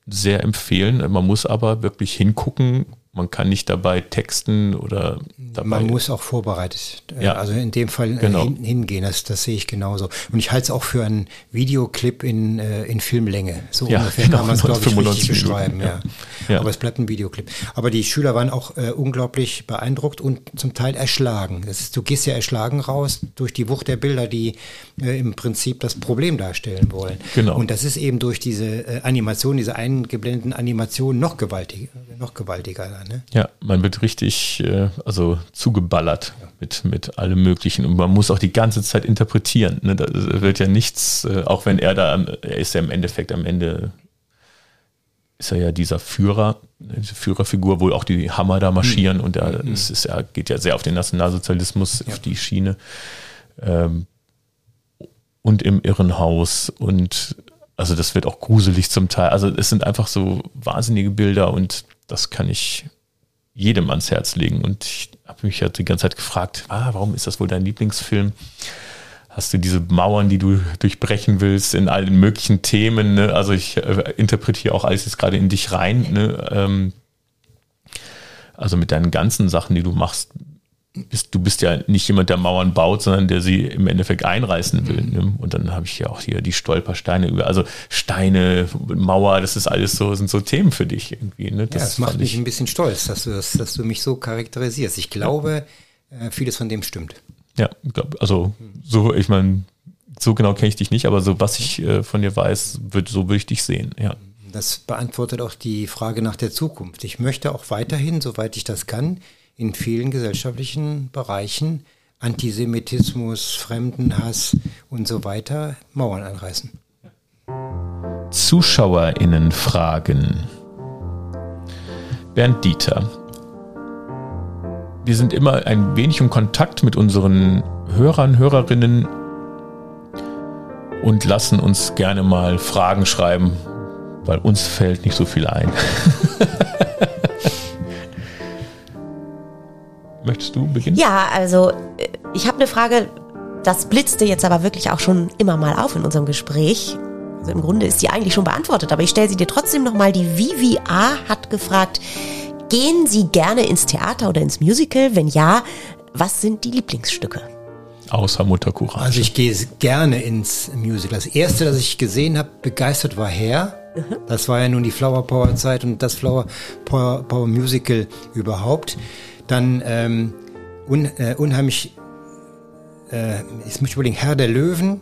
sehr empfehlen. Man muss aber wirklich hingucken man kann nicht dabei texten oder dabei. Man muss auch vorbereitet, äh, ja. also in dem Fall äh, genau. hin, hingehen, das, das sehe ich genauso. Und ich halte es auch für einen Videoclip in, äh, in Filmlänge. So ja, ungefähr genau, kann man es, glaube ich, richtig (laughs) beschreiben. Ja. ja. Aber es bleibt ein Videoclip. Aber die Schüler waren auch äh, unglaublich beeindruckt und zum Teil erschlagen. Das ist, du gehst ja erschlagen raus durch die Wucht der Bilder, die äh, im Prinzip das Problem darstellen wollen. Genau. Und das ist eben durch diese äh, Animation, diese eingeblendeten Animationen noch gewaltiger, noch gewaltiger ne? Ja, man wird richtig, äh, also zugeballert ja. mit, mit allem Möglichen und man muss auch die ganze Zeit interpretieren. Ne? Da wird ja nichts, äh, auch wenn er da, er ist ja im Endeffekt am Ende, ist er ja dieser Führer, diese Führerfigur, wo auch die Hammer da marschieren mhm. und er, mhm. es ist, er geht ja sehr auf den Nationalsozialismus, ja. auf die Schiene. Ähm, und im Irrenhaus und also das wird auch gruselig zum Teil. Also es sind einfach so wahnsinnige Bilder und das kann ich jedem ans Herz legen. Und ich habe mich ja die ganze Zeit gefragt, ah, warum ist das wohl dein Lieblingsfilm? Hast du diese Mauern, die du durchbrechen willst in allen möglichen Themen? Ne? Also ich äh, interpretiere auch alles jetzt gerade in dich rein. Ne? Ähm, also mit deinen ganzen Sachen, die du machst, bist, du bist ja nicht jemand, der Mauern baut, sondern der sie im Endeffekt einreißen will. Ne? Und dann habe ich ja auch hier die Stolpersteine über, also Steine, Mauer, das ist alles so, sind so Themen für dich irgendwie. Ne? Das, ja, das macht mich ein bisschen stolz, dass du, das, dass du mich so charakterisierst. Ich glaube, ja. Äh, vieles von dem stimmt. Ja, also so, ich meine, so genau kenne ich dich nicht, aber so was ich äh, von dir weiß, wird, so würde ich dich sehen, ja. Das beantwortet auch die Frage nach der Zukunft. Ich möchte auch weiterhin, soweit ich das kann, in vielen gesellschaftlichen Bereichen Antisemitismus, Fremdenhass und so weiter Mauern anreißen. ZuschauerInnen fragen. Bernd Dieter. Wir sind immer ein wenig in Kontakt mit unseren Hörern, Hörerinnen und lassen uns gerne mal Fragen schreiben, weil uns fällt nicht so viel ein. (laughs) Möchtest du beginnen? Ja, also äh, ich habe eine Frage, das blitzte jetzt aber wirklich auch schon immer mal auf in unserem Gespräch. Also im Grunde ist die eigentlich schon beantwortet, aber ich stelle sie dir trotzdem nochmal. Die Vivi A hat gefragt, gehen Sie gerne ins Theater oder ins Musical? Wenn ja, was sind die Lieblingsstücke? Außer Mutter Courage. Also ich gehe gerne ins Musical. Das erste, das ich gesehen habe, begeistert war Hair. Mhm. Das war ja nun die Flower Power Zeit und das Flower Power, Power Musical überhaupt. Dann ähm, un, äh, unheimlich, äh, jetzt muss ich überlegen, Herr der Löwen,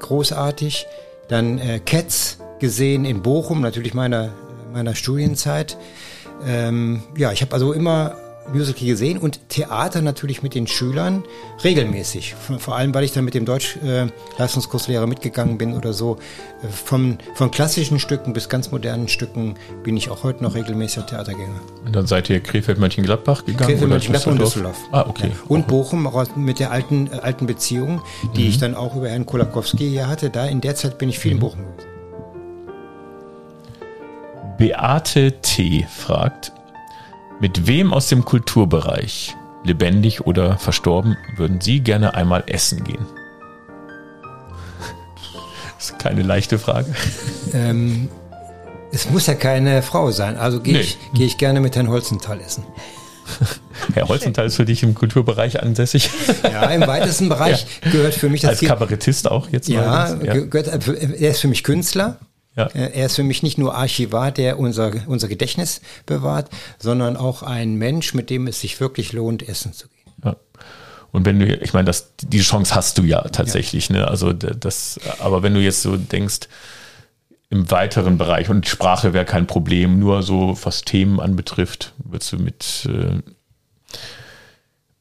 großartig. Dann äh, Cats gesehen in Bochum, natürlich meiner, meiner Studienzeit. Ähm, ja, ich habe also immer Musical gesehen und Theater natürlich mit den Schülern regelmäßig. Vor allem, weil ich dann mit dem Deutsch-Leistungskurslehrer mitgegangen bin oder so. Äh, von, von klassischen Stücken bis ganz modernen Stücken bin ich auch heute noch regelmäßiger Theatergänger. Und dann seid ihr Krefeld-Mönchengladbach gegangen? Krefeld-Mönchengladbach und Düsseldorf. Ah, okay. Ja. Und Bochum mit der alten, äh, alten Beziehung, die mhm. ich dann auch über Herrn Kolakowski hier hatte. Da in der Zeit bin ich viel mhm. in Bochum gewesen. Beate T. fragt, mit wem aus dem Kulturbereich, lebendig oder verstorben, würden Sie gerne einmal essen gehen? Das (laughs) ist keine leichte Frage. Ähm, Es muss ja keine Frau sein, also gehe Nee. ich, gehe ich gerne mit Herrn Holzenthal essen. (laughs) Herr Holzenthal ist für dich im Kulturbereich ansässig. (laughs) Ja, im weitesten Bereich gehört für mich das Als Kabarettist auch jetzt Ja, ge- gehört, er ist für mich Künstler. Ja. Äh, Er ist für mich nicht nur Archivar, der unser, unser Gedächtnis bewahrt, sondern auch ein Mensch, mit dem es sich wirklich lohnt, essen zu gehen. Ja. Und wenn du, ich meine, das, die Chance hast du ja tatsächlich, ne? Also das, aber wenn du jetzt so denkst, im weiteren Bereich und Sprache wäre kein Problem, nur so was Themen anbetrifft, würdest du mit äh,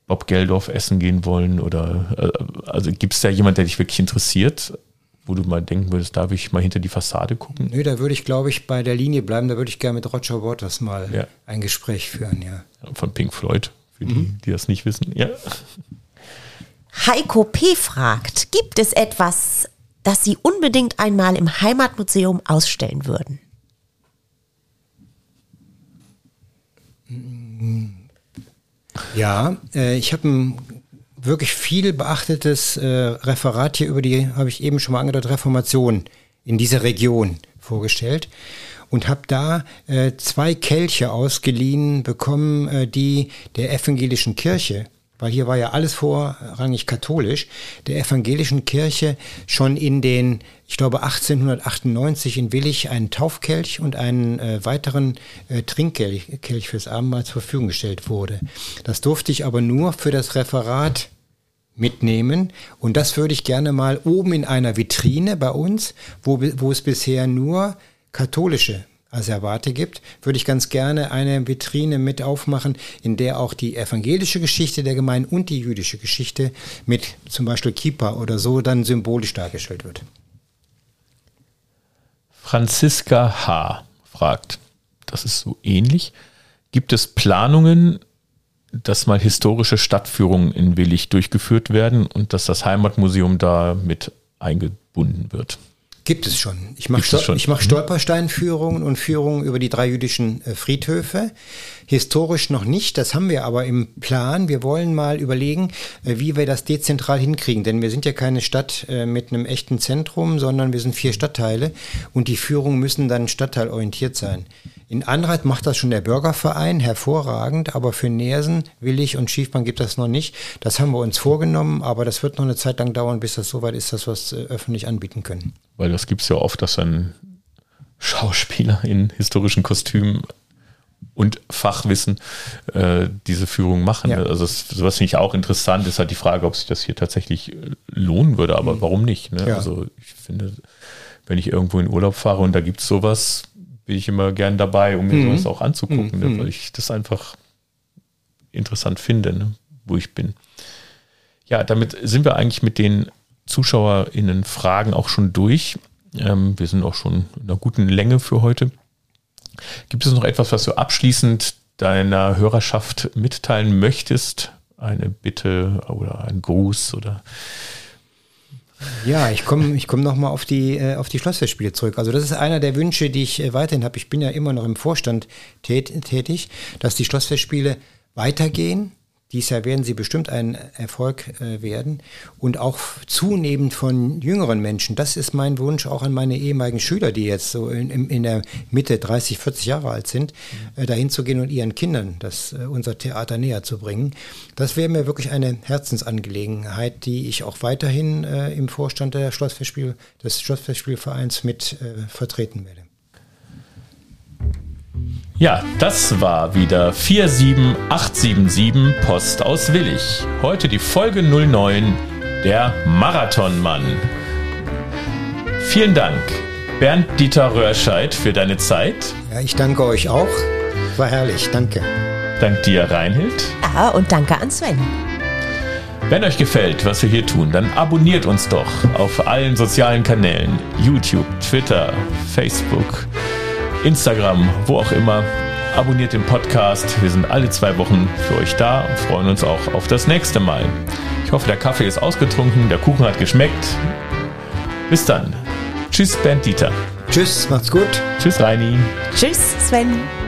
Bob Geldorf essen gehen wollen oder äh, also gibt es da jemand, der dich wirklich interessiert, wo du mal denken würdest, darf ich mal hinter die Fassade gucken? Nö, da würde ich, glaube ich, bei der Linie bleiben. Da würde ich gerne mit Roger Waters mal Ja. ein Gespräch führen, ja. Von Pink Floyd, für die, die das nicht wissen. Ja. Heiko P. fragt, gibt es etwas, das Sie unbedingt einmal im Heimatmuseum ausstellen würden? Ja, äh, ich habe ein wirklich viel beachtetes äh, Referat hier über die, habe ich eben schon mal angedeutet, Reformation in dieser Region vorgestellt und habe da äh, zwei Kelche ausgeliehen bekommen, äh, die der evangelischen Kirche, weil hier war ja alles vorrangig katholisch, der evangelischen Kirche schon in den, ich glaube 1898 in Willig einen Taufkelch und einen äh, weiteren äh, Trinkkelch Kelch fürs Abendmahl zur Verfügung gestellt wurde. Das durfte ich aber nur für das Referat mitnehmen. Und das würde ich gerne mal oben in einer Vitrine bei uns, wo, wo es bisher nur katholische Asservate gibt, würde ich ganz gerne eine Vitrine mit aufmachen, in der auch die evangelische Geschichte der Gemeinde und die jüdische Geschichte mit zum Beispiel Kippa oder so dann symbolisch dargestellt wird. Franziska H. fragt, das ist so ähnlich. Gibt es Planungen, dass mal historische Stadtführungen in Willig durchgeführt werden und dass das Heimatmuseum da mit eingebunden wird? Gibt es schon. Ich mache ich mach Stolpersteinführungen und Führungen über die drei jüdischen äh, Friedhöfe. Historisch noch nicht, das haben wir aber im Plan. Wir wollen mal überlegen, äh, wie wir das dezentral hinkriegen. Denn wir sind ja keine Stadt äh, mit einem echten Zentrum, sondern wir sind vier Stadtteile und die Führungen müssen dann stadtteilorientiert sein. In Anreit macht das schon der Bürgerverein hervorragend, aber für Nersen, Willig und Schiefbahn gibt das noch nicht. Das haben wir uns vorgenommen, aber das wird noch eine Zeit lang dauern, bis das soweit ist, dass wir es öffentlich anbieten können. Weil das gibt es ja oft, dass ein Schauspieler in historischen Kostümen und Fachwissen äh, diese Führung machen. Ja. Also das, sowas finde ich auch interessant. Ist halt die Frage, ob sich das hier tatsächlich äh, lohnen würde, aber warum nicht? Ne? Ja. Also ich finde, wenn ich irgendwo in Urlaub fahre und da gibt es sowas, bin ich immer gern dabei, um mir sowas auch anzugucken, ne? weil ich das einfach interessant finde, ne? wo ich bin. Ja, damit sind wir eigentlich mit den ZuschauerInnen Fragen auch schon durch. Ähm, wir sind auch schon in einer guten Länge für heute. Gibt es noch etwas, was du abschließend deiner Hörerschaft mitteilen möchtest? Eine Bitte oder ein Gruß oder Ja, ich komme ich komm nochmal auf die, äh, auf die Schlossfestspiele zurück. Also das ist einer der Wünsche, die ich äh, weiterhin habe. Ich bin ja immer noch im Vorstand tät, tätig, dass die Schlossfestspiele weitergehen. Dies Jahr werden sie bestimmt ein Erfolg äh, werden und auch zunehmend von jüngeren Menschen. Das ist mein Wunsch auch an meine ehemaligen Schüler, die jetzt so in, in, der Mitte 30, 40 Jahre alt sind, äh, dahin zu gehen und ihren Kindern das, äh, unser Theater näher zu bringen. Das wäre mir wirklich eine Herzensangelegenheit, die ich auch weiterhin äh, im Vorstand der Schlossfestspiel, des Schlossfestspielvereins mit äh, vertreten werde. Ja, das war wieder 47877 Post aus Willig. Heute die Folge 09, der Marathonmann. Vielen Dank, Bernd Dieter Röhrscheid, für deine Zeit. Ja, ich danke euch auch. War herrlich, danke. Dank dir, Reinhild. Ja, und danke an Sven. Wenn euch gefällt, was wir hier tun, dann abonniert uns doch auf allen sozialen Kanälen. YouTube, Twitter, Facebook, Instagram, wo auch immer. Abonniert den Podcast. Wir sind alle zwei Wochen für euch da und freuen uns auch auf das nächste Mal. Ich hoffe, der Kaffee ist ausgetrunken, der Kuchen hat geschmeckt. Bis dann. Tschüss, Bernd Dieter. Tschüss, macht's gut. Tschüss, Reini. Tschüss, Sven.